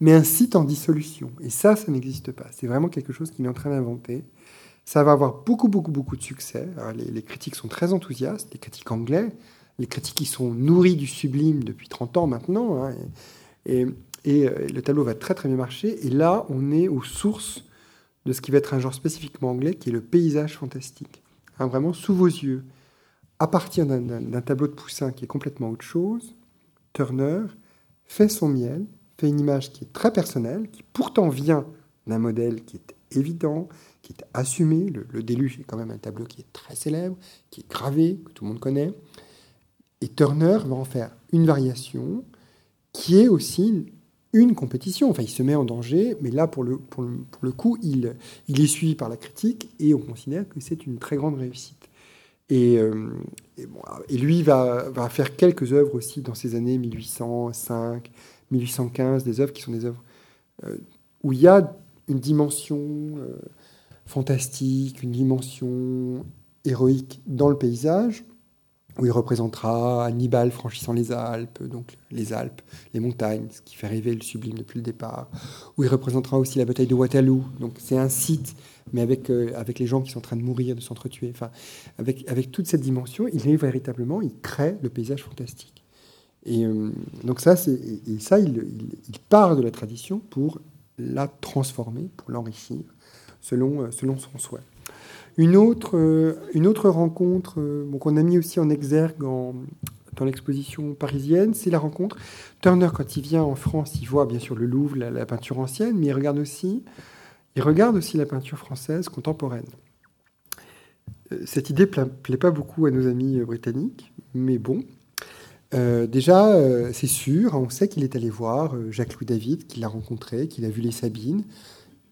mais un site en dissolution. Et ça, ça n'existe pas. C'est vraiment quelque chose qu'il est en train d'inventer. Ça va avoir beaucoup, beaucoup, beaucoup de succès. les, critiques sont très enthousiastes, les critiques anglais, les critiques qui sont nourris du sublime depuis 30 ans maintenant. Hein, et, euh, le tableau va très, très bien marcher. Et là, on est aux sources de ce qui va être un genre spécifiquement anglais, qui est le paysage fantastique. Hein, vraiment sous vos yeux à partir d'un tableau de Poussin qui est complètement autre chose, Turner fait son miel, fait une image qui est très personnelle, qui pourtant vient d'un modèle qui est évident, qui est assumé. Le, déluge est quand même un tableau qui est très célèbre, qui est gravé, que tout le monde connaît. Et Turner va en faire une variation qui est aussi une compétition. Enfin, il se met en danger, mais là, pour le, pour le, coup, il, il est suivi par la critique et on considère que c'est une très grande réussite. Euh, et, lui va, va, faire quelques œuvres aussi dans ces années 1805, 1815, des œuvres qui sont des œuvres euh, où il y a une dimension euh, fantastique, une dimension héroïque dans le paysage, où il représentera Hannibal franchissant les Alpes, donc les Alpes, les montagnes, ce qui fait rêver le sublime depuis le départ, où il représentera aussi la bataille de Waterloo, donc c'est un site mais avec, euh, avec les gens qui sont en train de mourir, de s'entretuer. Enfin, avec, avec toute cette dimension, il est véritablement, il crée le paysage fantastique. Et euh, donc ça, c'est, et ça il, il, part de la tradition pour la transformer, pour l'enrichir, selon, euh, selon son souhait. Une autre, une autre rencontre qu'on a mis aussi en exergue dans l'exposition parisienne, c'est la rencontre. Turner, quand il vient en France, il voit bien sûr le Louvre, la, peinture ancienne, mais il regarde aussi il regarde aussi la peinture française contemporaine. Euh, cette idée ne plaît pas beaucoup à nos amis euh, britanniques, mais bon. Euh, déjà, c'est sûr, on sait qu'il est allé voir Jacques-Louis David, qu'il a rencontré, qu'il a vu les Sabines.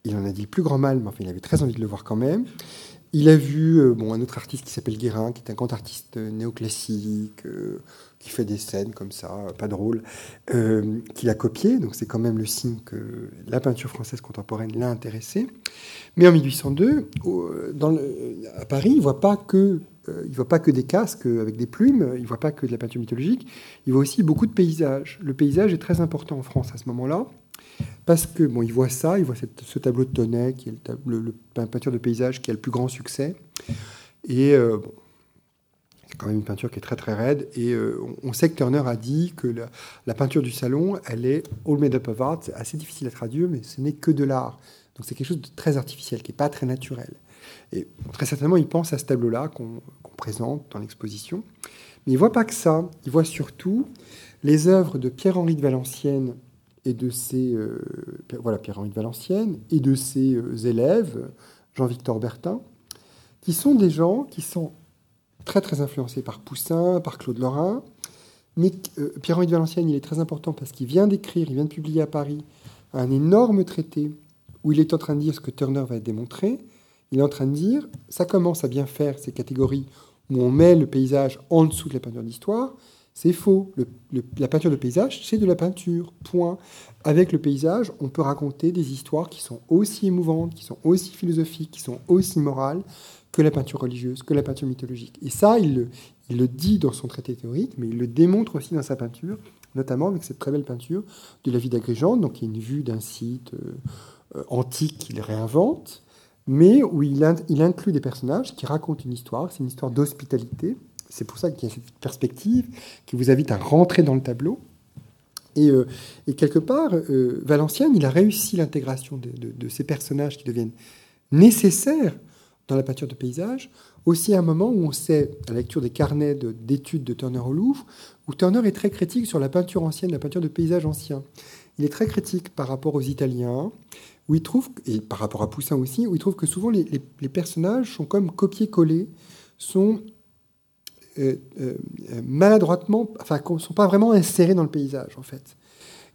Il en a dit le plus grand mal, mais enfin, il avait très envie de le voir quand même. Il a vu bon, un autre artiste qui s'appelle Guérin, qui est un grand artiste néoclassique, qui fait des scènes comme ça, pas drôles, euh, qu'il a copié. Donc c'est quand même le signe que la peinture française contemporaine l'a intéressé. Mais en 1802, dans à Paris, il voit pas que euh, voit pas que des casques avec des plumes, il voit pas que de la peinture mythologique, il voit aussi beaucoup de paysages. Le paysage est très important en France à ce moment-là, parce que bon, il voit ça, il voit ce tableau de Tonnet, qui est le, la peinture de paysage qui a le plus grand succès. Et euh, c'est quand même une peinture qui est très très raide. Et euh, on sait que Turner a dit que la, peinture du salon, elle est all made up of art. C'est assez difficile à traduire, mais ce n'est que de l'art. Donc c'est quelque chose de très artificiel, qui n'est pas très naturel. Et très certainement, il pense à ce tableau-là qu'on présente dans l'exposition. Mais il voit pas que ça. Il voit surtout les œuvres de Pierre-Henri de Valenciennes et de ses euh, voilà Pierre-Henri de Valenciennes et de ses euh, élèves, Jean-Victor Bertin, qui sont des gens qui sont très très influencé par Poussin, par Claude Lorrain. Mais euh, Pierre-Henri de Valenciennes, il est très important parce qu'il vient d'écrire, il vient de publier à Paris un énorme traité où il est en train de dire ce que Turner va démontrer. Il est en train de dire, ça commence à bien faire ces catégories où on met le paysage en dessous de la peinture d'histoire. C'est faux. la peinture de paysage, c'est de la peinture. Point. Avec le paysage, on peut raconter des histoires qui sont aussi émouvantes, qui sont aussi philosophiques, qui sont aussi morales que la peinture religieuse, que la peinture mythologique. Et ça, il le, dit dans son traité théorique, mais il le démontre aussi dans sa peinture, notamment avec cette très belle peinture de la vie d'Agrégente, donc une vue d'un site euh, antique qu'il réinvente, mais où il, inclut des personnages qui racontent une histoire, c'est une histoire d'hospitalité. C'est pour ça qu'il y a cette perspective qui vous invite à rentrer dans le tableau. Et, euh, quelque part, euh, Valenciennes, il a réussi l'intégration de, ces personnages qui deviennent nécessaires dans la peinture de paysage, aussi à un moment où on sait, à la lecture des carnets d'études de, Turner au Louvre, où Turner est très critique sur la peinture ancienne, la peinture de paysage ancien. Il est très critique par rapport aux Italiens, où il trouve, et par rapport à Poussin aussi, où il trouve que souvent les, personnages sont comme copiés-collés, sont euh, euh, maladroitement, enfin, ne sont pas vraiment insérés dans le paysage, en fait.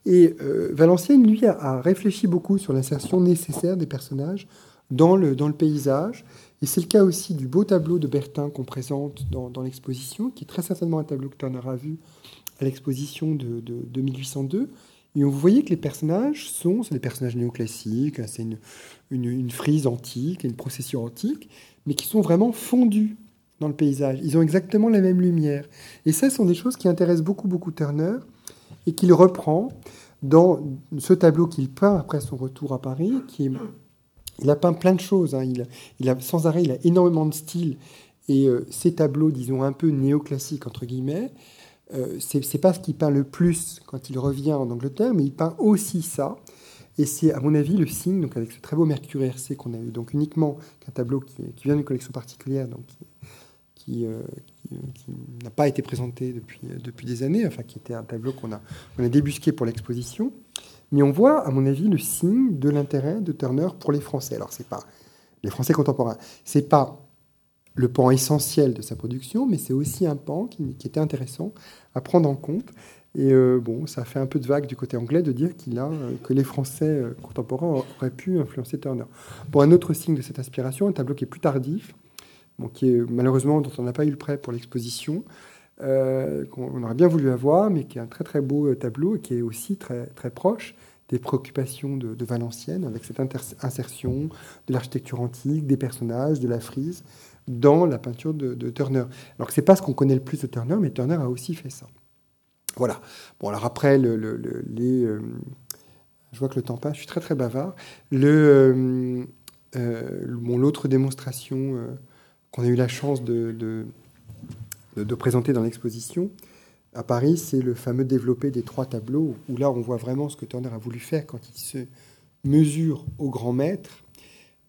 Et euh, Valenciennes, lui, a, réfléchi beaucoup sur l'insertion nécessaire des personnages dans le, dans le paysage. Et c'est le cas aussi du beau tableau de Bertin qu'on présente dans, dans l'exposition, qui est très certainement un tableau que Turner a vu à l'exposition de, de, 1802. Et vous voyez que les personnages sont, des personnages néoclassiques, c'est une, une, une, frise antique, une procession antique, mais qui sont vraiment fondus dans le paysage. Ils ont exactement la même lumière. Et ça, ce sont des choses qui intéressent beaucoup, beaucoup Turner et qu'il reprend dans ce tableau qu'il peint après son retour à Paris. Il a peint plein de choses. Hein. Il, a sans arrêt, il a énormément de style. Et euh, ces tableaux, disons un peu néoclassiques entre guillemets, euh, c'est pas ce qu'il peint le plus quand il revient en Angleterre, mais il peint aussi ça. Et c'est, à mon avis, le signe, donc avec ce très beau Mercure RC qu'on a eu, donc uniquement qu'un tableau qui, vient d'une collection particulière, qui, n'a pas été présenté depuis, depuis des années, enfin qui était un tableau qu'on a, on a débusqué pour l'exposition. Mais on voit, à mon avis, le signe de l'intérêt de Turner pour les Français. Alors, c'est pas les Français contemporains, c'est pas le pan essentiel de sa production, mais c'est aussi un pan qui, était intéressant à prendre en compte. Et euh, bon, ça fait un peu de vague du côté anglais de dire qu'il a, euh, que les Français contemporains auraient pu influencer Turner. Pour un autre signe de cette inspiration, un tableau qui est plus tardif, qui est malheureusement dont on n'a pas eu le prêt pour l'exposition, euh, qu'on aurait bien voulu avoir, mais qui est un très très beau euh, tableau et qui est aussi très, très proche des préoccupations de, Valenciennes, avec cette insertion de l'architecture antique, des personnages, de la frise, dans la peinture de, Turner. Alors que c'est pas ce qu'on connaît le plus de Turner, mais Turner a aussi fait ça. Voilà. Bon, alors après, le, les, euh, je vois que le temps passe, je suis très très bavard. Le, mon l'autre démonstration qu'on a eu la chance de, de, présenter dans l'exposition à Paris, c'est le fameux développé des trois tableaux, où là on voit vraiment ce que Turner a voulu faire quand il se mesure au grand maître.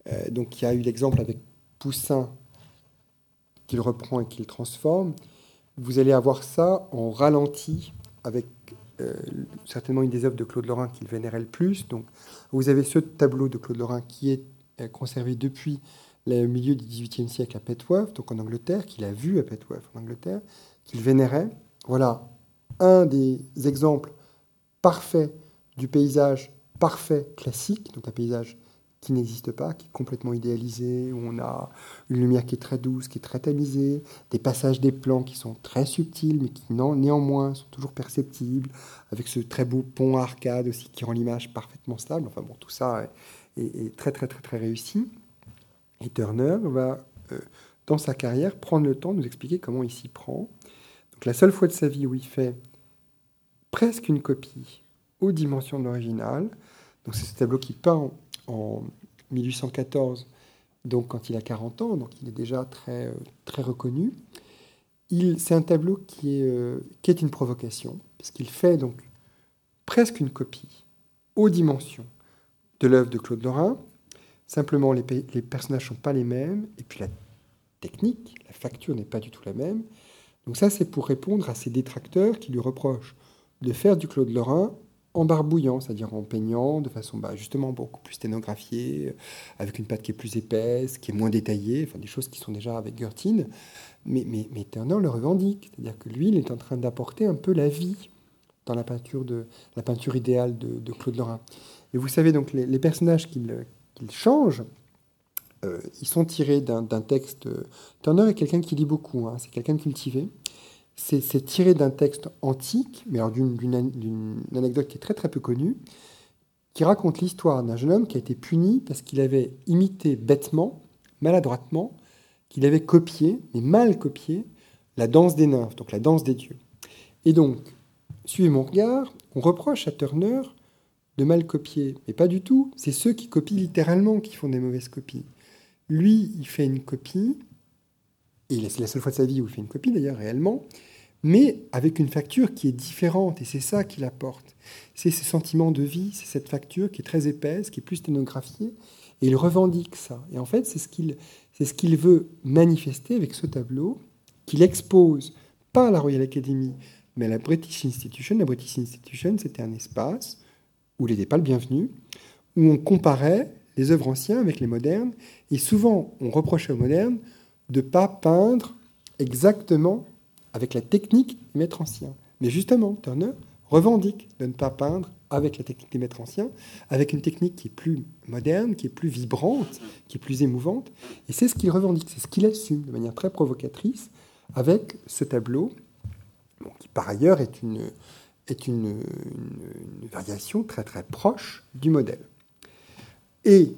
Euh, donc il y a eu l'exemple avec Poussin qu'il reprend et qu'il transforme. Vous allez avoir ça en ralenti avec euh, certainement une des œuvres de Claude Lorrain qu'il vénérait le plus. Donc vous avez ce tableau de Claude Lorrain qui est euh, conservé depuis le milieu du XVIIIe siècle à Petworth, donc en Angleterre, qu'il a vu à Petworth en Angleterre, qu'il vénérait. Voilà un des exemples parfaits du paysage parfait classique, donc un paysage qui n'existe pas, qui est complètement idéalisé, où on a une lumière qui est très douce, qui est très tamisée, des passages des plans qui sont très subtils, mais qui néanmoins sont toujours perceptibles, avec ce très beau pont arcade aussi qui rend l'image parfaitement stable. Enfin bon, tout ça est, est très très très très réussi. Et Turner va, euh, dans sa carrière, prendre le temps de nous expliquer comment il s'y prend. Donc la seule fois de sa vie où il fait presque une copie aux dimensions de l'original, c'est ce tableau qu'il peint en 1814, donc quand il a 40 ans, donc il est déjà très, euh, très reconnu. C'est un tableau qui est, euh, une provocation, puisqu'il fait donc presque une copie aux dimensions de l'œuvre de Claude Lorrain, Simplement, les, personnages ne sont pas les mêmes, et puis la technique, la facture n'est pas du tout la même. Donc ça, c'est pour répondre à ces détracteurs qui lui reprochent de faire du Claude Lorrain en barbouillant, c'est-à-dire en peignant de façon bah, justement beaucoup plus sténographiée, avec une pâte qui est plus épaisse, qui est moins détaillée, enfin des choses qui sont déjà avec Gertin. Mais, mais, Turner le revendique, c'est-à-dire que lui, il est en train d'apporter un peu la vie dans la peinture, de, la peinture idéale de, Claude Lorrain. Et vous savez donc les, les personnages qu'il qu'ils changent, euh, ils sont tirés d'un texte. Turner est quelqu'un qui lit beaucoup, hein, c'est quelqu'un de cultivé. C'est tiré d'un texte antique, mais alors d'une anecdote qui est très très peu connue, qui raconte l'histoire d'un jeune homme qui a été puni parce qu'il avait imité bêtement, maladroitement, qu'il avait copié, mais mal copié, la danse des nymphes, donc la danse des dieux. Et donc, suivez mon regard, on reproche à Turner de mal copier. Mais pas du tout. C'est ceux qui copient littéralement qui font des mauvaises copies. Lui, il fait une copie, et c'est la seule fois de sa vie où il fait une copie d'ailleurs, réellement, mais avec une facture qui est différente, et c'est ça qu'il apporte. C'est ce sentiment de vie, c'est cette facture qui est très épaisse, qui est plus sténographiée, et il revendique ça. Et en fait, c'est ce qu'il ce qu'il veut manifester avec ce tableau, qu'il expose pas à la Royal Academy, mais à la British Institution. La British Institution, c'était un espace où il n'était pas le bienvenu, où on comparait les œuvres anciennes avec les modernes, et souvent on reprochait aux modernes de ne pas peindre exactement avec la technique du maître ancien. Mais justement, Turner revendique de ne pas peindre avec la technique des maîtres anciens, avec une technique qui est plus moderne, qui est plus vibrante, qui est plus émouvante. Et c'est ce qu'il revendique, c'est ce qu'il assume de manière très provocatrice avec ce tableau, qui par ailleurs est une, est une, variation très très proche du modèle. Et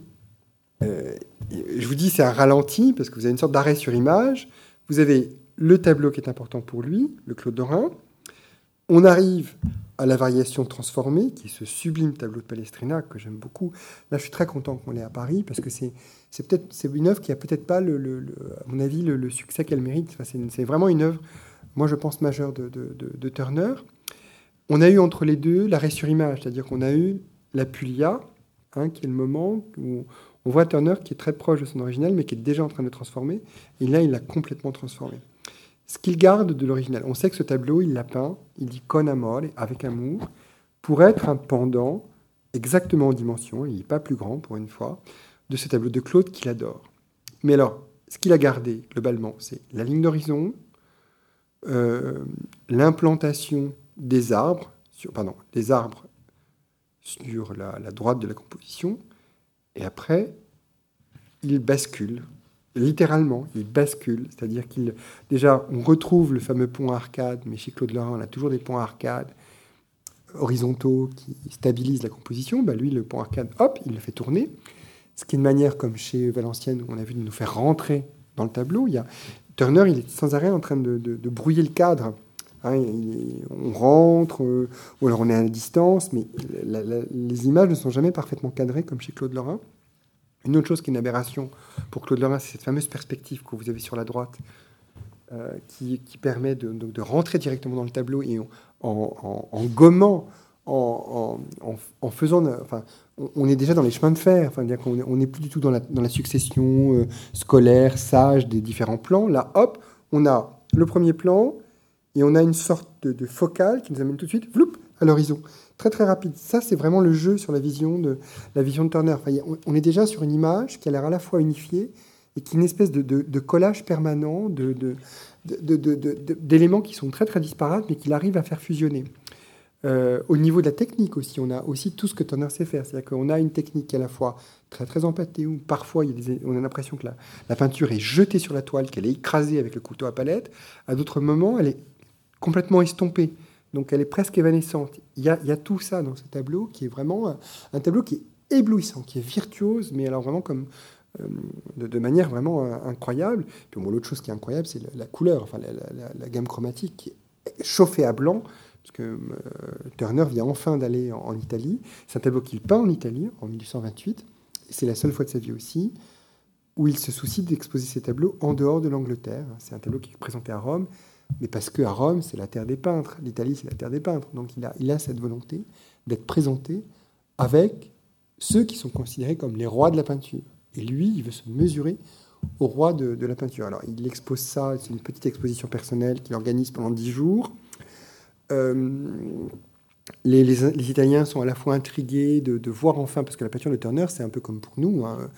euh, je vous dis c'est un ralenti parce que vous avez une sorte d'arrêt sur image. Vous avez le tableau qui est important pour lui, le Claude Dorin. On arrive à la variation transformée, qui est ce sublime tableau de Palestrina que j'aime beaucoup. Là, je suis très content qu'on l'ait à Paris parce que c'est peut-être c'est une œuvre qui a peut-être pas le, à mon avis le, succès qu'elle mérite. C'est vraiment une œuvre, moi je pense majeure de, Turner. On a eu entre les deux l'arrêt sur image, c'est-à-dire qu'on a eu la Puglia, hein, qui est le moment où on voit Turner qui est très proche de son original, mais qui est déjà en train de transformer. Et là, il l'a complètement transformé. Ce qu'il garde de l'original, on sait que ce tableau, il l'a peint, il dit con amore, avec amour, pour être un pendant exactement en dimension, il n'est pas plus grand pour une fois, de ce tableau de Claude qu'il adore. Mais alors, ce qu'il a gardé globalement, c'est la ligne d'horizon, euh, l'implantation des arbres, sur, pardon, des arbres sur la, droite de la composition, et après, il bascule, littéralement, il bascule, c'est-à-dire qu'il, déjà, on retrouve le fameux pont arcade, mais chez Claude Lorrain, on a toujours des ponts à arcade horizontaux qui stabilisent la composition. Ben lui, le pont arcade, hop, il le fait tourner. Ce qui est une manière, comme chez Valenciennes, où on a vu de nous faire rentrer dans le tableau. Il y a, Turner, il est sans arrêt en train de, brouiller le cadre. Hein, on rentre, euh, ou alors on est à la distance, mais les images ne sont jamais parfaitement cadrées comme chez Claude Lorrain. Une autre chose qui est une aberration pour Claude Lorrain, c'est cette fameuse perspective que vous avez sur la droite, euh, qui, permet de, rentrer directement dans le tableau et en, gommant, en, faisant, enfin, on est déjà dans les chemins de fer. Enfin, on n'est plus du tout dans la, succession euh, scolaire, sage des différents plans. Là, hop, on a le premier plan et on a une sorte de, focale qui nous amène tout de suite vloup, à l'horizon. Très très rapide. Ça, c'est vraiment le jeu sur la vision de, la vision de Turner. on, est déjà sur une image qui a l'air à la fois unifiée et qui est une espèce de, collage permanent d'éléments qui sont très très disparates mais qu'il arrive à faire fusionner. Euh, au niveau de la technique aussi, on a aussi tout ce que Turner sait faire. C'est-à-dire qu'on a une technique à la fois très très empâtée, où parfois on a l'impression que la, peinture est jetée sur la toile, qu'elle est écrasée avec le couteau à palette. À d'autres moments, elle est complètement estompée. Donc elle est presque évanescente. Il y a, tout ça dans ce tableau qui est vraiment un, tableau qui est éblouissant, qui est virtuose, mais alors vraiment comme euh, de, manière vraiment euh, incroyable. Puis l'autre chose qui est incroyable, c'est la, couleur, enfin la, gamme chromatique qui est chauffée à blanc parce que euh, Turner vient enfin d'aller en, Italie. C'est un tableau qu'il peint en Italie en 1828. Et c'est la seule fois de sa vie aussi où il se soucie d'exposer ses tableaux en dehors de l'Angleterre. C'est un tableau qui est présenté à Rome, mais parce qu'à Rome, c'est la terre des peintres. L'Italie, c'est la terre des peintres. Donc il a, il a cette volonté d'être présenté avec ceux qui sont considérés comme les rois de la peinture. Et lui, il veut se mesurer au roi de, de la peinture. Alors il expose ça, c'est une petite exposition personnelle qu'il organise pendant dix jours. Euh, les, Italiens sont à la fois intrigués de, voir enfin, parce que la peinture de Turner, c'est un peu comme pour nous, hein.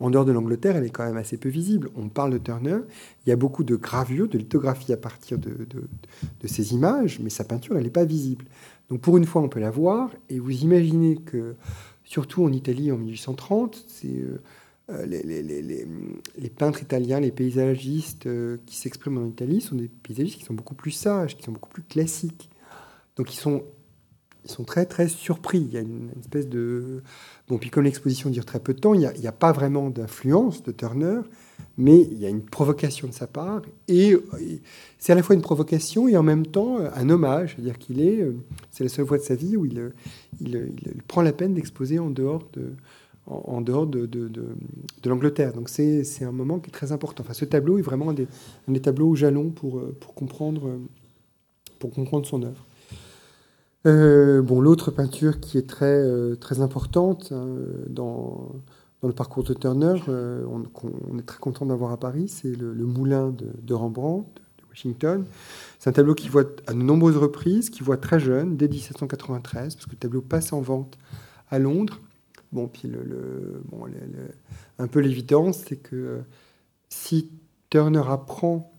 En dehors de l'Angleterre, elle est quand même assez peu visible. On parle de Turner, il y a beaucoup de gravures, de lithographies à partir de, de, ces images, mais sa peinture, elle n'est pas visible. Donc pour une fois, on peut la voir, et vous imaginez que, surtout en Italie en 1830, c'est... Euh, euh, les, les, les, les, peintres italiens, les paysagistes qui s'expriment en Italie sont des paysagistes qui sont beaucoup plus sages, qui sont beaucoup plus classiques. Donc ils sont, ils sont très très surpris. Il y a une, espèce de... Bon, puis comme l'exposition dure très peu de temps, il n'y a, pas vraiment d'influence de Turner, mais il y a une provocation de sa part. Et, c'est à la fois une provocation et en même temps un hommage. C'est-à-dire qu'il est... C'est la seule fois de sa vie où il, il, prend la peine d'exposer en dehors de en, dehors de, de, l'Angleterre. Donc c'est, un moment qui est très important. Enfin, ce tableau est vraiment un des, des tableaux jalons pour, pour, comprendre, pour comprendre son œuvre. Euh, bon, l'autre peinture qui est très, euh, très importante hein, dans, dans, le parcours de Turner, euh, on, est très content d'avoir à Paris, c'est le, Moulin de, Rembrandt, de Washington. C'est un tableau qui voit à de nombreuses reprises, qui voit très jeune, dès 1793, parce que le tableau passe en vente à Londres. Bon, puis le, bon, un peu l'évidence, c'est que si Turner apprend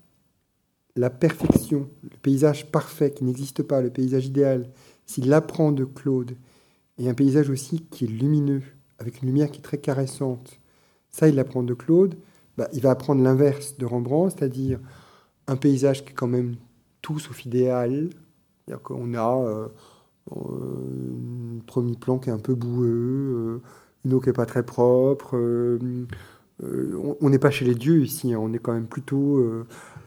la perfection, le paysage parfait qui n'existe pas, le paysage idéal, s'il apprend de Claude, et un paysage aussi qui est lumineux, avec une lumière qui est très caressante, ça, il l'apprend de Claude, bah, il va apprendre l'inverse de Rembrandt, c'est-à-dire un paysage qui est quand même tout sauf idéal. C'est-à-dire qu'on a euh, un premier plan qui est un peu boueux, euh, une eau qui n'est pas très propre. Euh, on n'est pas chez les dieux ici, hein. on est quand même plutôt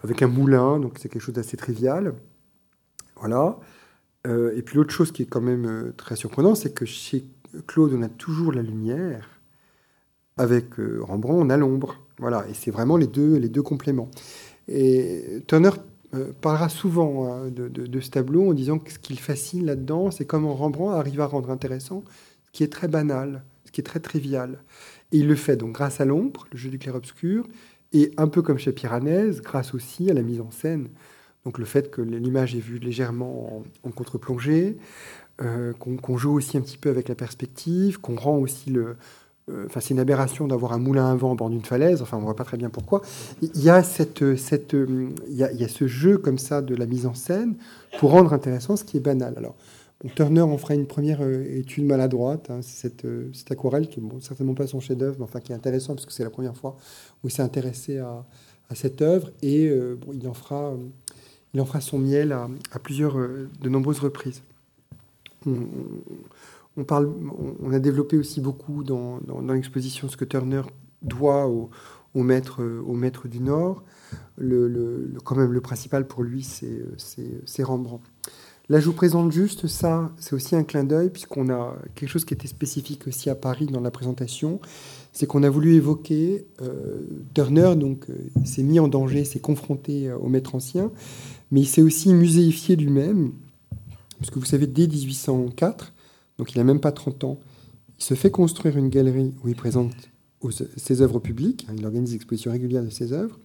avec un moulin, donc c'est quelque chose d'assez trivial. Voilà. Et puis l'autre chose qui est quand même très surprenant, c'est que chez Claude, on a toujours la lumière. Avec Rembrandt, on a l'ombre. Voilà, et c'est vraiment les deux, les deux compléments. Et Turner euh, parlera souvent hein, de, ce tableau en disant que ce qu'il fascine là-dedans, c'est comment Rembrandt arrive à rendre intéressant ce qui est très banal, ce qui est très trivial. Et il le fait donc grâce à l'ombre, le jeu du clair-obscur, et un peu comme chez Piranèse, grâce aussi à la mise en scène. Donc le fait que l'image est vue légèrement en, contre-plongée, euh, qu'on joue aussi un petit peu avec la perspective, qu'on rend aussi le, euh, enfin, c'est une aberration d'avoir un moulin à vent au bord d'une falaise. Enfin, on voit pas très bien pourquoi. Il y a cette, cette, il y a, ce jeu comme ça de la mise en scène pour rendre intéressant ce qui est banal. Alors, Turner en fera une première euh, étude maladroite. Hein, cette, euh, cette, aquarelle qui est bon, certainement pas son chef-d'œuvre, mais enfin qui est intéressant parce que c'est la première fois où il s'est intéressé à, cette œuvre et il en fera, il en fera son miel à, plusieurs, de nombreuses reprises. On, parle, on a développé aussi beaucoup dans, l'exposition ce que Turner doit au, maître, au maître du Nord. Le, quand même, le principal pour lui, c'est Rembrandt. Là, je vous présente juste ça. C'est aussi un clin d'œil, puisqu'on a quelque chose qui était spécifique aussi à Paris dans la présentation. C'est qu'on a voulu évoquer euh, Turner, donc euh, s'est mis en danger, s'est confronté euh, au maître ancien, mais il s'est aussi muséifié lui-même. Parce que vous savez, dès 1804, donc il n'a même pas 30 ans. Il se fait construire une galerie où il présente ses œuvres publiques, hein, il organise des expositions régulières de ses œuvres.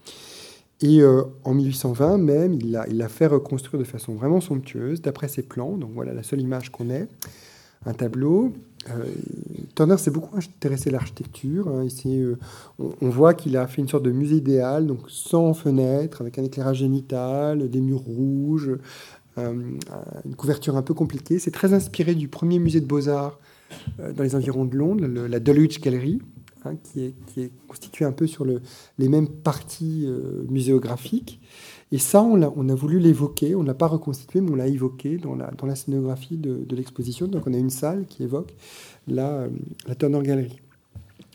Et en 1820 même, il l'a fait reconstruire de façon vraiment somptueuse, d'après ses plans. Donc voilà la seule image qu'on ait, un tableau. Euh, Turner s'est beaucoup intéressé à l'architecture. Hein. Euh, on, voit qu'il a fait une sorte de musée idéal, donc sans fenêtres, avec un éclairage génital, des murs rouges, euh, une couverture un peu compliquée. C'est très inspiré du premier musée de beaux-arts dans les environs de Londres, la Dulwich Gallery, hein, qui, est, constituée un peu sur le, les mêmes parties muséographiques. Et ça, on a, voulu l'évoquer, on ne l'a pas reconstitué, mais on l'a évoqué dans la, scénographie de, l'exposition. Donc on a une salle qui évoque la, Turner Gallery.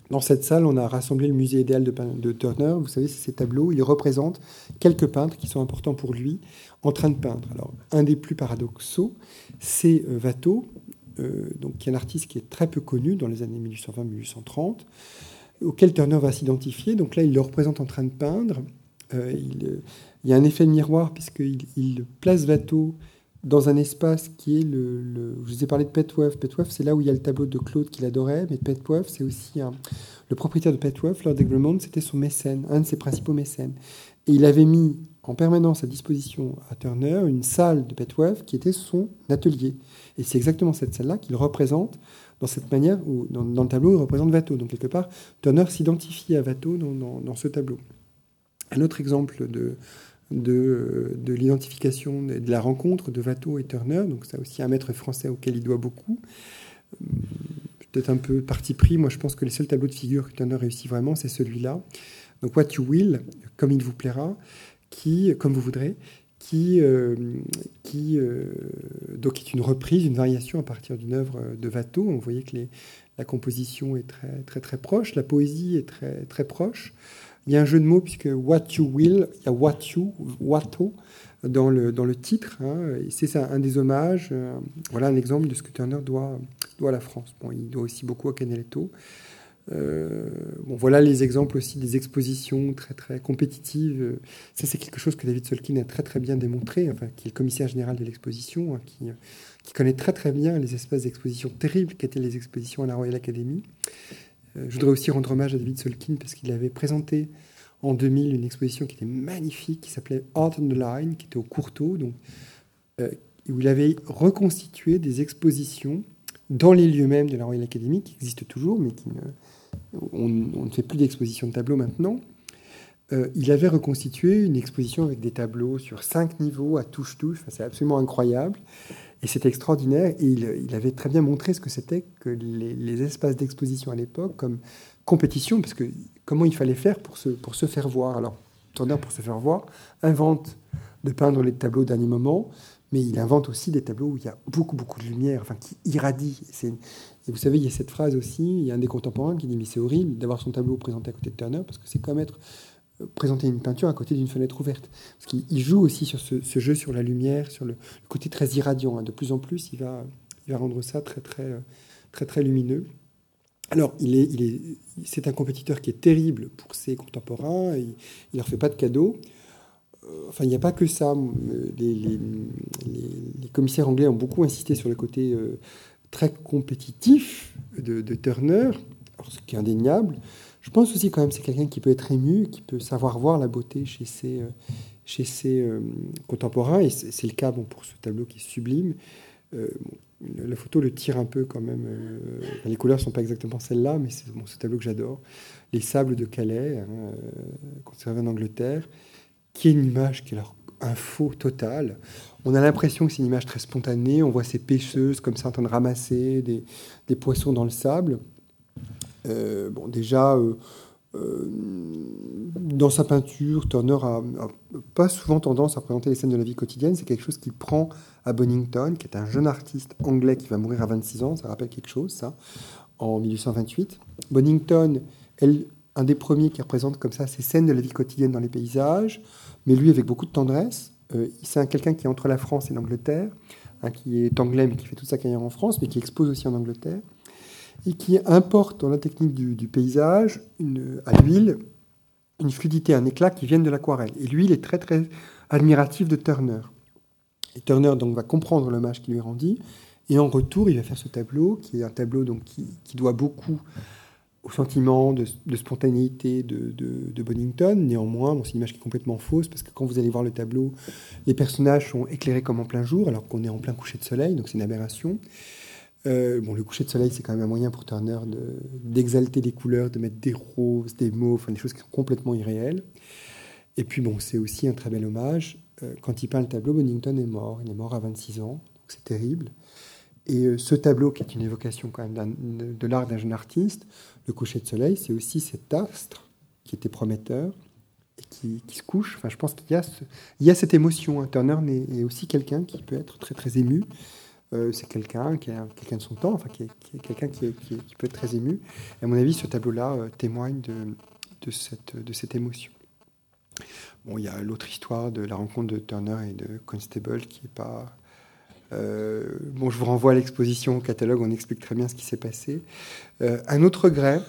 Dans cette salle, on a rassemblé le musée idéal de, Turner. Vous savez, ces tableaux. Il représente quelques peintres qui sont importants pour lui en train de peindre. Alors, un des plus paradoxaux, c'est euh, Watteau, euh, donc, qui est un artiste qui est très peu connu dans les années 1820-1830, auquel Turner va s'identifier. Donc là, il le représente en train de peindre. Euh, il, il, y a un effet miroir puisqu'il il place Watteau dans un espace qui est le, Je vous ai parlé de Petworth. Petworth, c'est là où il y a le tableau de Claude qu'il adorait, mais Petworth, c'est aussi le propriétaire de Petworth, Lord Egremont, c'était son mécène, un de ses principaux mécènes. Et il avait mis en permanence à disposition à Turner une salle de Petworth qui était son atelier. Et c'est exactement cette salle-là qu'il représente dans cette manière, où, dans, le tableau, il représente Watteau. Donc quelque part, Turner s'identifie à Watteau dans ce tableau. Un autre exemple de, de, de l'identification, de la rencontre de Watteau et Turner. Donc, c'est aussi un maître français auquel il doit beaucoup. Peut-être un peu parti pris. Moi, je pense que les seuls tableaux de figure que Turner réussit vraiment, c'est celui-là. Donc, What You Will, comme il vous plaira, qui, comme vous voudrez, qui, euh, qui euh, donc est une reprise, une variation à partir d'une œuvre de Watteau. Vous voyez que la composition est très, très, très proche, la poésie est très, très proche. Il y a un jeu de mots puisque What You Will, il y a What You, Watto dans le, dans le titre. Hein, c'est un des hommages. Euh, voilà un exemple de ce que Turner doit, doit à la France. Bon, il doit aussi beaucoup à Canaletto. Euh, bon, voilà les exemples aussi des expositions très très compétitives. Ça, c'est quelque chose que David Solkin a très très bien démontré, enfin, qui est le commissaire général de l'exposition, hein, qui, qui, connaît très très bien les espaces d'exposition terribles qu'étaient les expositions à la Royal Academy. Euh, je voudrais aussi rendre hommage à David Solkin parce qu'il avait présenté en 2000 une exposition qui était magnifique, qui s'appelait Art on the Line, qui était au Courtauld, donc, euh, où il avait reconstitué des expositions dans les lieux mêmes de la Royal Academy, qui existent toujours, mais qui ne, on, ne fait plus d'exposition de tableaux maintenant, euh, il avait reconstitué une exposition avec des tableaux sur cinq niveaux à touche-touche. c'est absolument incroyable. Et c'était extraordinaire. Et il, avait très bien montré ce que c'était que les, espaces d'exposition à l'époque comme compétition, parce que comment il fallait faire pour se, pour se faire voir. Alors, Turner, pour se faire voir, invente de peindre les tableaux dernier moment, mais il invente aussi des tableaux où il y a beaucoup, beaucoup de lumière, enfin, qui irradie. Et vous savez, il y a cette phrase aussi, il y a un des contemporains qui dit, mais c'est horrible d'avoir son tableau présenté à côté de Turner, parce que c'est comme être présenter une peinture à côté d'une fenêtre ouverte. Parce qu'il joue aussi sur ce, jeu sur la lumière, sur le, côté très irradiant. Hein. De plus en plus, il va, rendre ça très, très, très, très lumineux. Alors, c'est un compétiteur qui est terrible pour ses contemporains. Il ne leur fait pas de cadeaux. Euh, enfin, il n'y a pas que ça. Les, les, commissaires anglais ont beaucoup insisté sur le côté euh, très compétitif de Turner, ce qui est indéniable. Je pense aussi quand même c'est quelqu'un qui peut être ému, qui peut savoir voir la beauté chez ses, euh, chez ses euh, contemporains. Et c'est le cas pour ce tableau qui est sublime. Euh, la photo le tire un peu quand même. les couleurs ne sont pas exactement celles-là, mais c'est bon, ce tableau que j'adore. Les sables de Calais, hein, conservés en Angleterre, qui est une image qui est alors un faux total. On a l'impression que c'est une image très spontanée. On voit ces pêcheuses comme ça en train de ramasser des poissons dans le sable. Euh, bon, déjà, euh, euh, dans sa peinture, Turner a, pas souvent tendance à présenter les scènes de la vie quotidienne. C'est quelque chose qu'il prend à Bonington, qui est un jeune artiste anglais qui va mourir à 26 ans. Ça rappelle quelque chose, ça, en 1828. Bonington, un des premiers qui représente comme ça ces scènes de la vie quotidienne dans les paysages, mais lui avec beaucoup de tendresse. c'est quelqu'un qui est entre la France et l'Angleterre, qui est anglais mais qui fait toute sa carrière en France, mais qui expose aussi en Angleterre et qui importe dans la technique du, paysage à l'huile une fluidité, un éclat qui viennent de l'aquarelle. Et l'huile est très très admiratif de Turner. Et Turner donc va comprendre l'hommage qui lui rendit, et en retour il va faire ce tableau qui est un tableau donc qui, qui doit beaucoup au sentiment de, spontanéité de, de, Bonington. Néanmoins, c'est une image qui est complètement fausse parce que quand vous allez voir le tableau, les personnages sont éclairés comme en plein jour alors qu'on est en plein coucher de soleil, donc c'est une aberration. Euh, bon, le coucher de soleil, c'est quand même un moyen pour Turner d'exalter les couleurs, de mettre des roses, des mauves, enfin, des choses qui sont complètement irréelles. Et puis, bon, c'est aussi un très bel hommage. Euh, quand il peint le tableau, Bonington est mort. Il est mort à 26 ans, c'est terrible. Et euh, ce tableau, qui est une évocation quand même de l'art d'un jeune artiste, le coucher de soleil, c'est aussi cet astre qui était prometteur et qui, se couche. Enfin, je pense qu'il y, y, a cette émotion. Hein. Turner est, aussi quelqu'un qui peut être très très ému. Euh, c'est quelqu'un qui est quelqu'un de son temps, enfin quelqu'un qui, peut être très ému. À mon avis, ce tableau-là euh, témoigne de, cette, émotion. Bon, il y a l'autre histoire de la rencontre de Turner et de Constable qui est pas. Euh, je vous renvoie à l'exposition au catalogue, on explique très bien ce qui s'est passé. un autre regret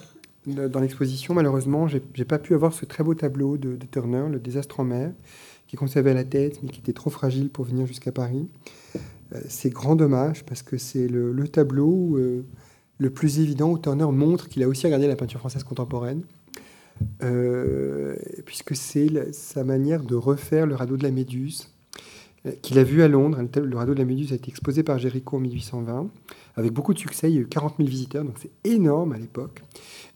dans l'exposition, malheureusement, j'ai pas pu avoir ce très beau tableau de, de, Turner, Le désastre en mer, qui conservait la tête, mais qui était trop fragile pour venir jusqu'à Paris. Euh, c'est grand dommage parce que c'est le, tableau euh, le plus évident où Turner montre qu'il a aussi regardé la peinture française contemporaine, euh, puisque c'est sa manière de refaire le radeau de la Méduse qu'il a vu à Londres. Le radeau de la Méduse a été exposé par Géricault en 1820, avec beaucoup de succès. Il y a eu 40 000 visiteurs, donc c'est énorme à l'époque.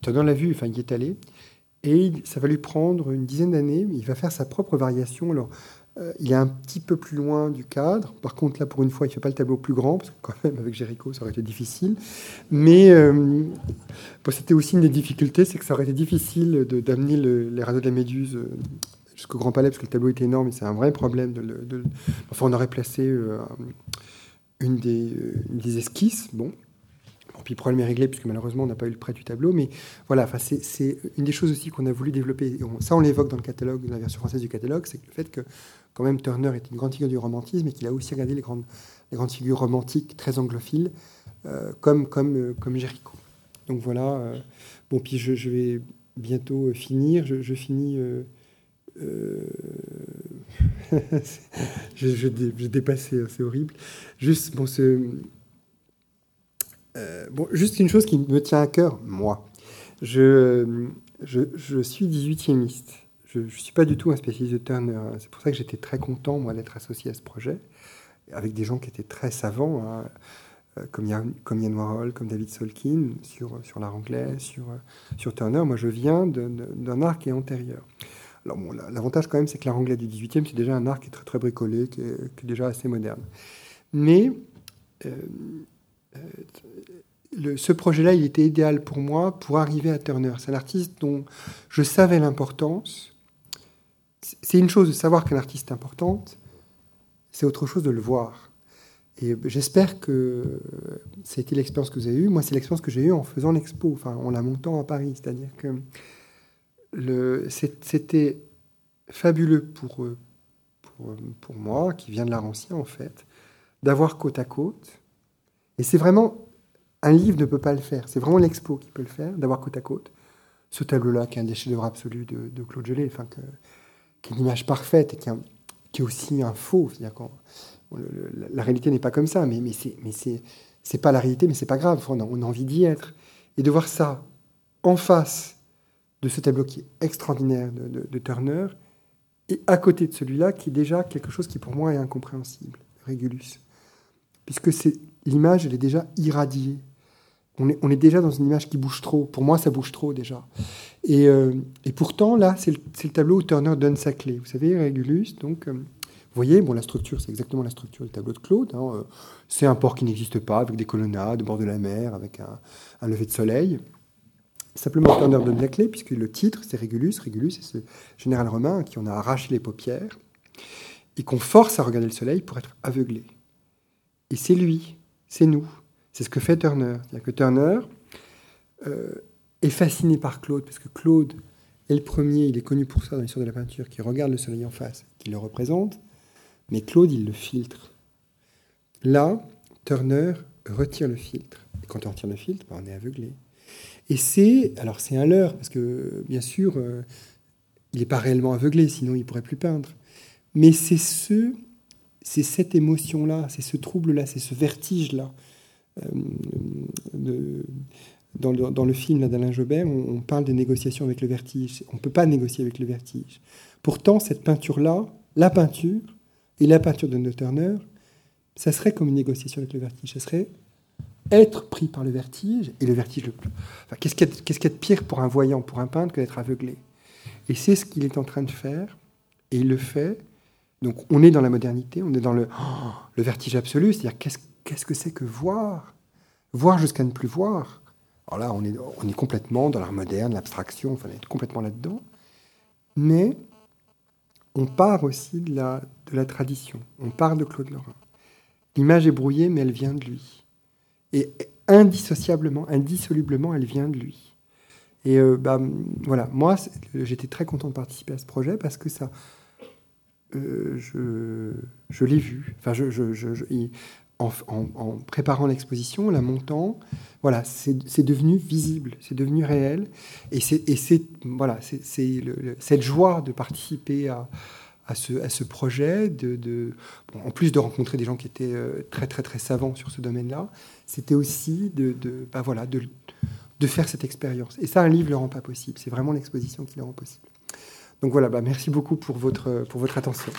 Turner l'a vu, enfin, il y est allé. Et ça va lui prendre une dizaine d'années. Il va faire sa propre variation. Alors, euh, il est un petit peu plus loin du cadre. Par contre, là, pour une fois, il ne fait pas le tableau plus grand, parce que quand même, avec Jéricho, ça aurait été difficile. Mais euh, c'était aussi une des difficultés, c'est que ça aurait été difficile d'amener les radeaux de la Méduse euh, jusqu'au Grand Palais, parce que le tableau était énorme, et c'est un vrai problème. Enfin, on aurait placé une, des, une, des, esquisses. Bon, puis problème est réglé, puisque malheureusement, on n'a pas eu le prêt du tableau. Mais voilà, c'est une des choses aussi qu'on a voulu développer. ça, on l'évoque dans le catalogue, dans la version française du catalogue, c'est le fait que, quand même, Turner est une grande figure du romantisme et qu'il a aussi regardé les grandes, les grandes figures romantiques très anglophiles, euh, comme, comme, euh, comme Jéricho. Donc voilà. Euh, bon, puis je, vais bientôt finir. Je, finis. je, je, dépassé, c'est horrible. Juste, bon, ce, euh, bon, juste une chose qui me tient à cœur, moi. Je, je, suis 18e Je ne suis pas du tout un spécialiste de Turner. C'est pour ça que j'étais très content, moi, d'être associé à ce projet, avec des gens qui étaient très savants, hein, euh, comme, Yann, comme Warhol, comme David Solkin, sur, sur l'art anglais, sur, sur Turner. Moi, je viens d'un art qui est antérieur. Alors bon, l'avantage quand même, c'est que l'art anglais du 18e, c'est déjà un art qui est très, très bricolé, qui est, déjà assez moderne. Mais euh, euh, ce projet-là, il était idéal pour moi pour arriver à Turner. C'est un artiste dont je savais l'importance. C'est une chose de savoir qu'un artiste est importante, c'est autre chose de le voir. Et j'espère que c'était l'expérience que vous avez eue. Moi, c'est l'expérience que j'ai eue en faisant l'expo, enfin en la montant à Paris. C'est-à-dire que c'était fabuleux pour, pour, pour, moi, qui vient de l'art ancien en fait, d'avoir côte à côte. Et c'est vraiment, un livre ne peut pas le faire, c'est vraiment l'expo qui peut le faire, d'avoir côte à côte ce tableau-là, qui est un des chefs-d'œuvre absolus de, de, Claude Gelée, enfin, que, qui est une image parfaite et qui, est aussi un faux. C'est-à-dire la réalité n'est pas comme ça, mais, mais c'est c'est pas la réalité, mais c'est pas grave. On a, envie d'y être. Et de voir ça en face de ce tableau qui est extraordinaire de, Turner, et à côté de celui-là, qui est déjà quelque chose qui pour moi est incompréhensible, Régulus. Puisque c'est l'image, elle est déjà irradiée. On est, déjà dans une image qui bouge trop. Pour moi, ça bouge trop déjà. Et, euh, pourtant, là, c'est le, tableau où Turner donne sa clé. Vous savez, Régulus, donc, euh, vous voyez, bon, la structure, c'est exactement la structure du tableau de Claude. Hein, euh, c'est un port qui n'existe pas, avec des colonnades, au bord de la mer, avec un, un lever de soleil. Simplement, Turner donne la clé, puisque le titre, c'est Régulus. Régulus, c'est ce général romain qui en a arraché les paupières et qu'on force à regarder le soleil pour être aveuglé. Et c'est lui, c'est nous. C'est ce que fait Turner. C'est-à-dire que Turner euh, est fasciné par Claude, parce que Claude est le premier, il est connu pour ça dans l'histoire de la peinture, qui regarde le soleil en face, qui le représente, mais Claude, il le filtre. Là, Turner retire le filtre. Et quand on retire le filtre, ben, on est aveuglé. Et c'est, alors c'est un leurre, parce que bien sûr, euh, il n'est pas réellement aveuglé, sinon il pourrait plus peindre. Mais c'est ce, c'est cette émotion-là, c'est ce trouble-là, c'est ce vertige-là. Euh, dans, le, film d'Alain Jobert, on, parle des négociations avec le vertige. On ne peut pas négocier avec le vertige. Pourtant, cette peinture-là, la peinture et la peinture de Turner, ça serait comme une négociation avec le vertige. Ça serait être pris par le vertige, et le vertige le plus. qu'est-ce qu'il y, a de pire pour un voyant, pour un peintre, que d'être aveuglé? Et c'est ce qu'il est en train de faire, et il le fait. Donc on est dans la modernité, on est dans le, vertige absolu, c'est-à-dire qu'est-ce, que c'est que voir? Voir jusqu'à ne plus voir. Alors là, on est, on est complètement dans l'art moderne, l'abstraction, enfin, on est complètement là-dedans. Mais on part aussi de la, de la tradition, on part de Claude Lorrain. L'image est brouillée, mais elle vient de lui. Et indissociablement, indissolublement, elle vient de lui. Et euh, bah, voilà, moi, j'étais très content de participer à ce projet parce que ça, je, l'ai vu. En, préparant l'exposition, la montant, voilà, c'est devenu visible, c'est devenu réel. Et c'est voilà, cette joie de participer à, ce, projet, en plus de rencontrer des gens qui étaient euh, très très très savants sur ce domaine-là, c'était aussi de, bah voilà, de, de faire cette expérience. Et ça, un livre ne le rend pas possible. C'est vraiment l'exposition qui le rend possible. Donc voilà, bah merci beaucoup pour votre, pour votre attention.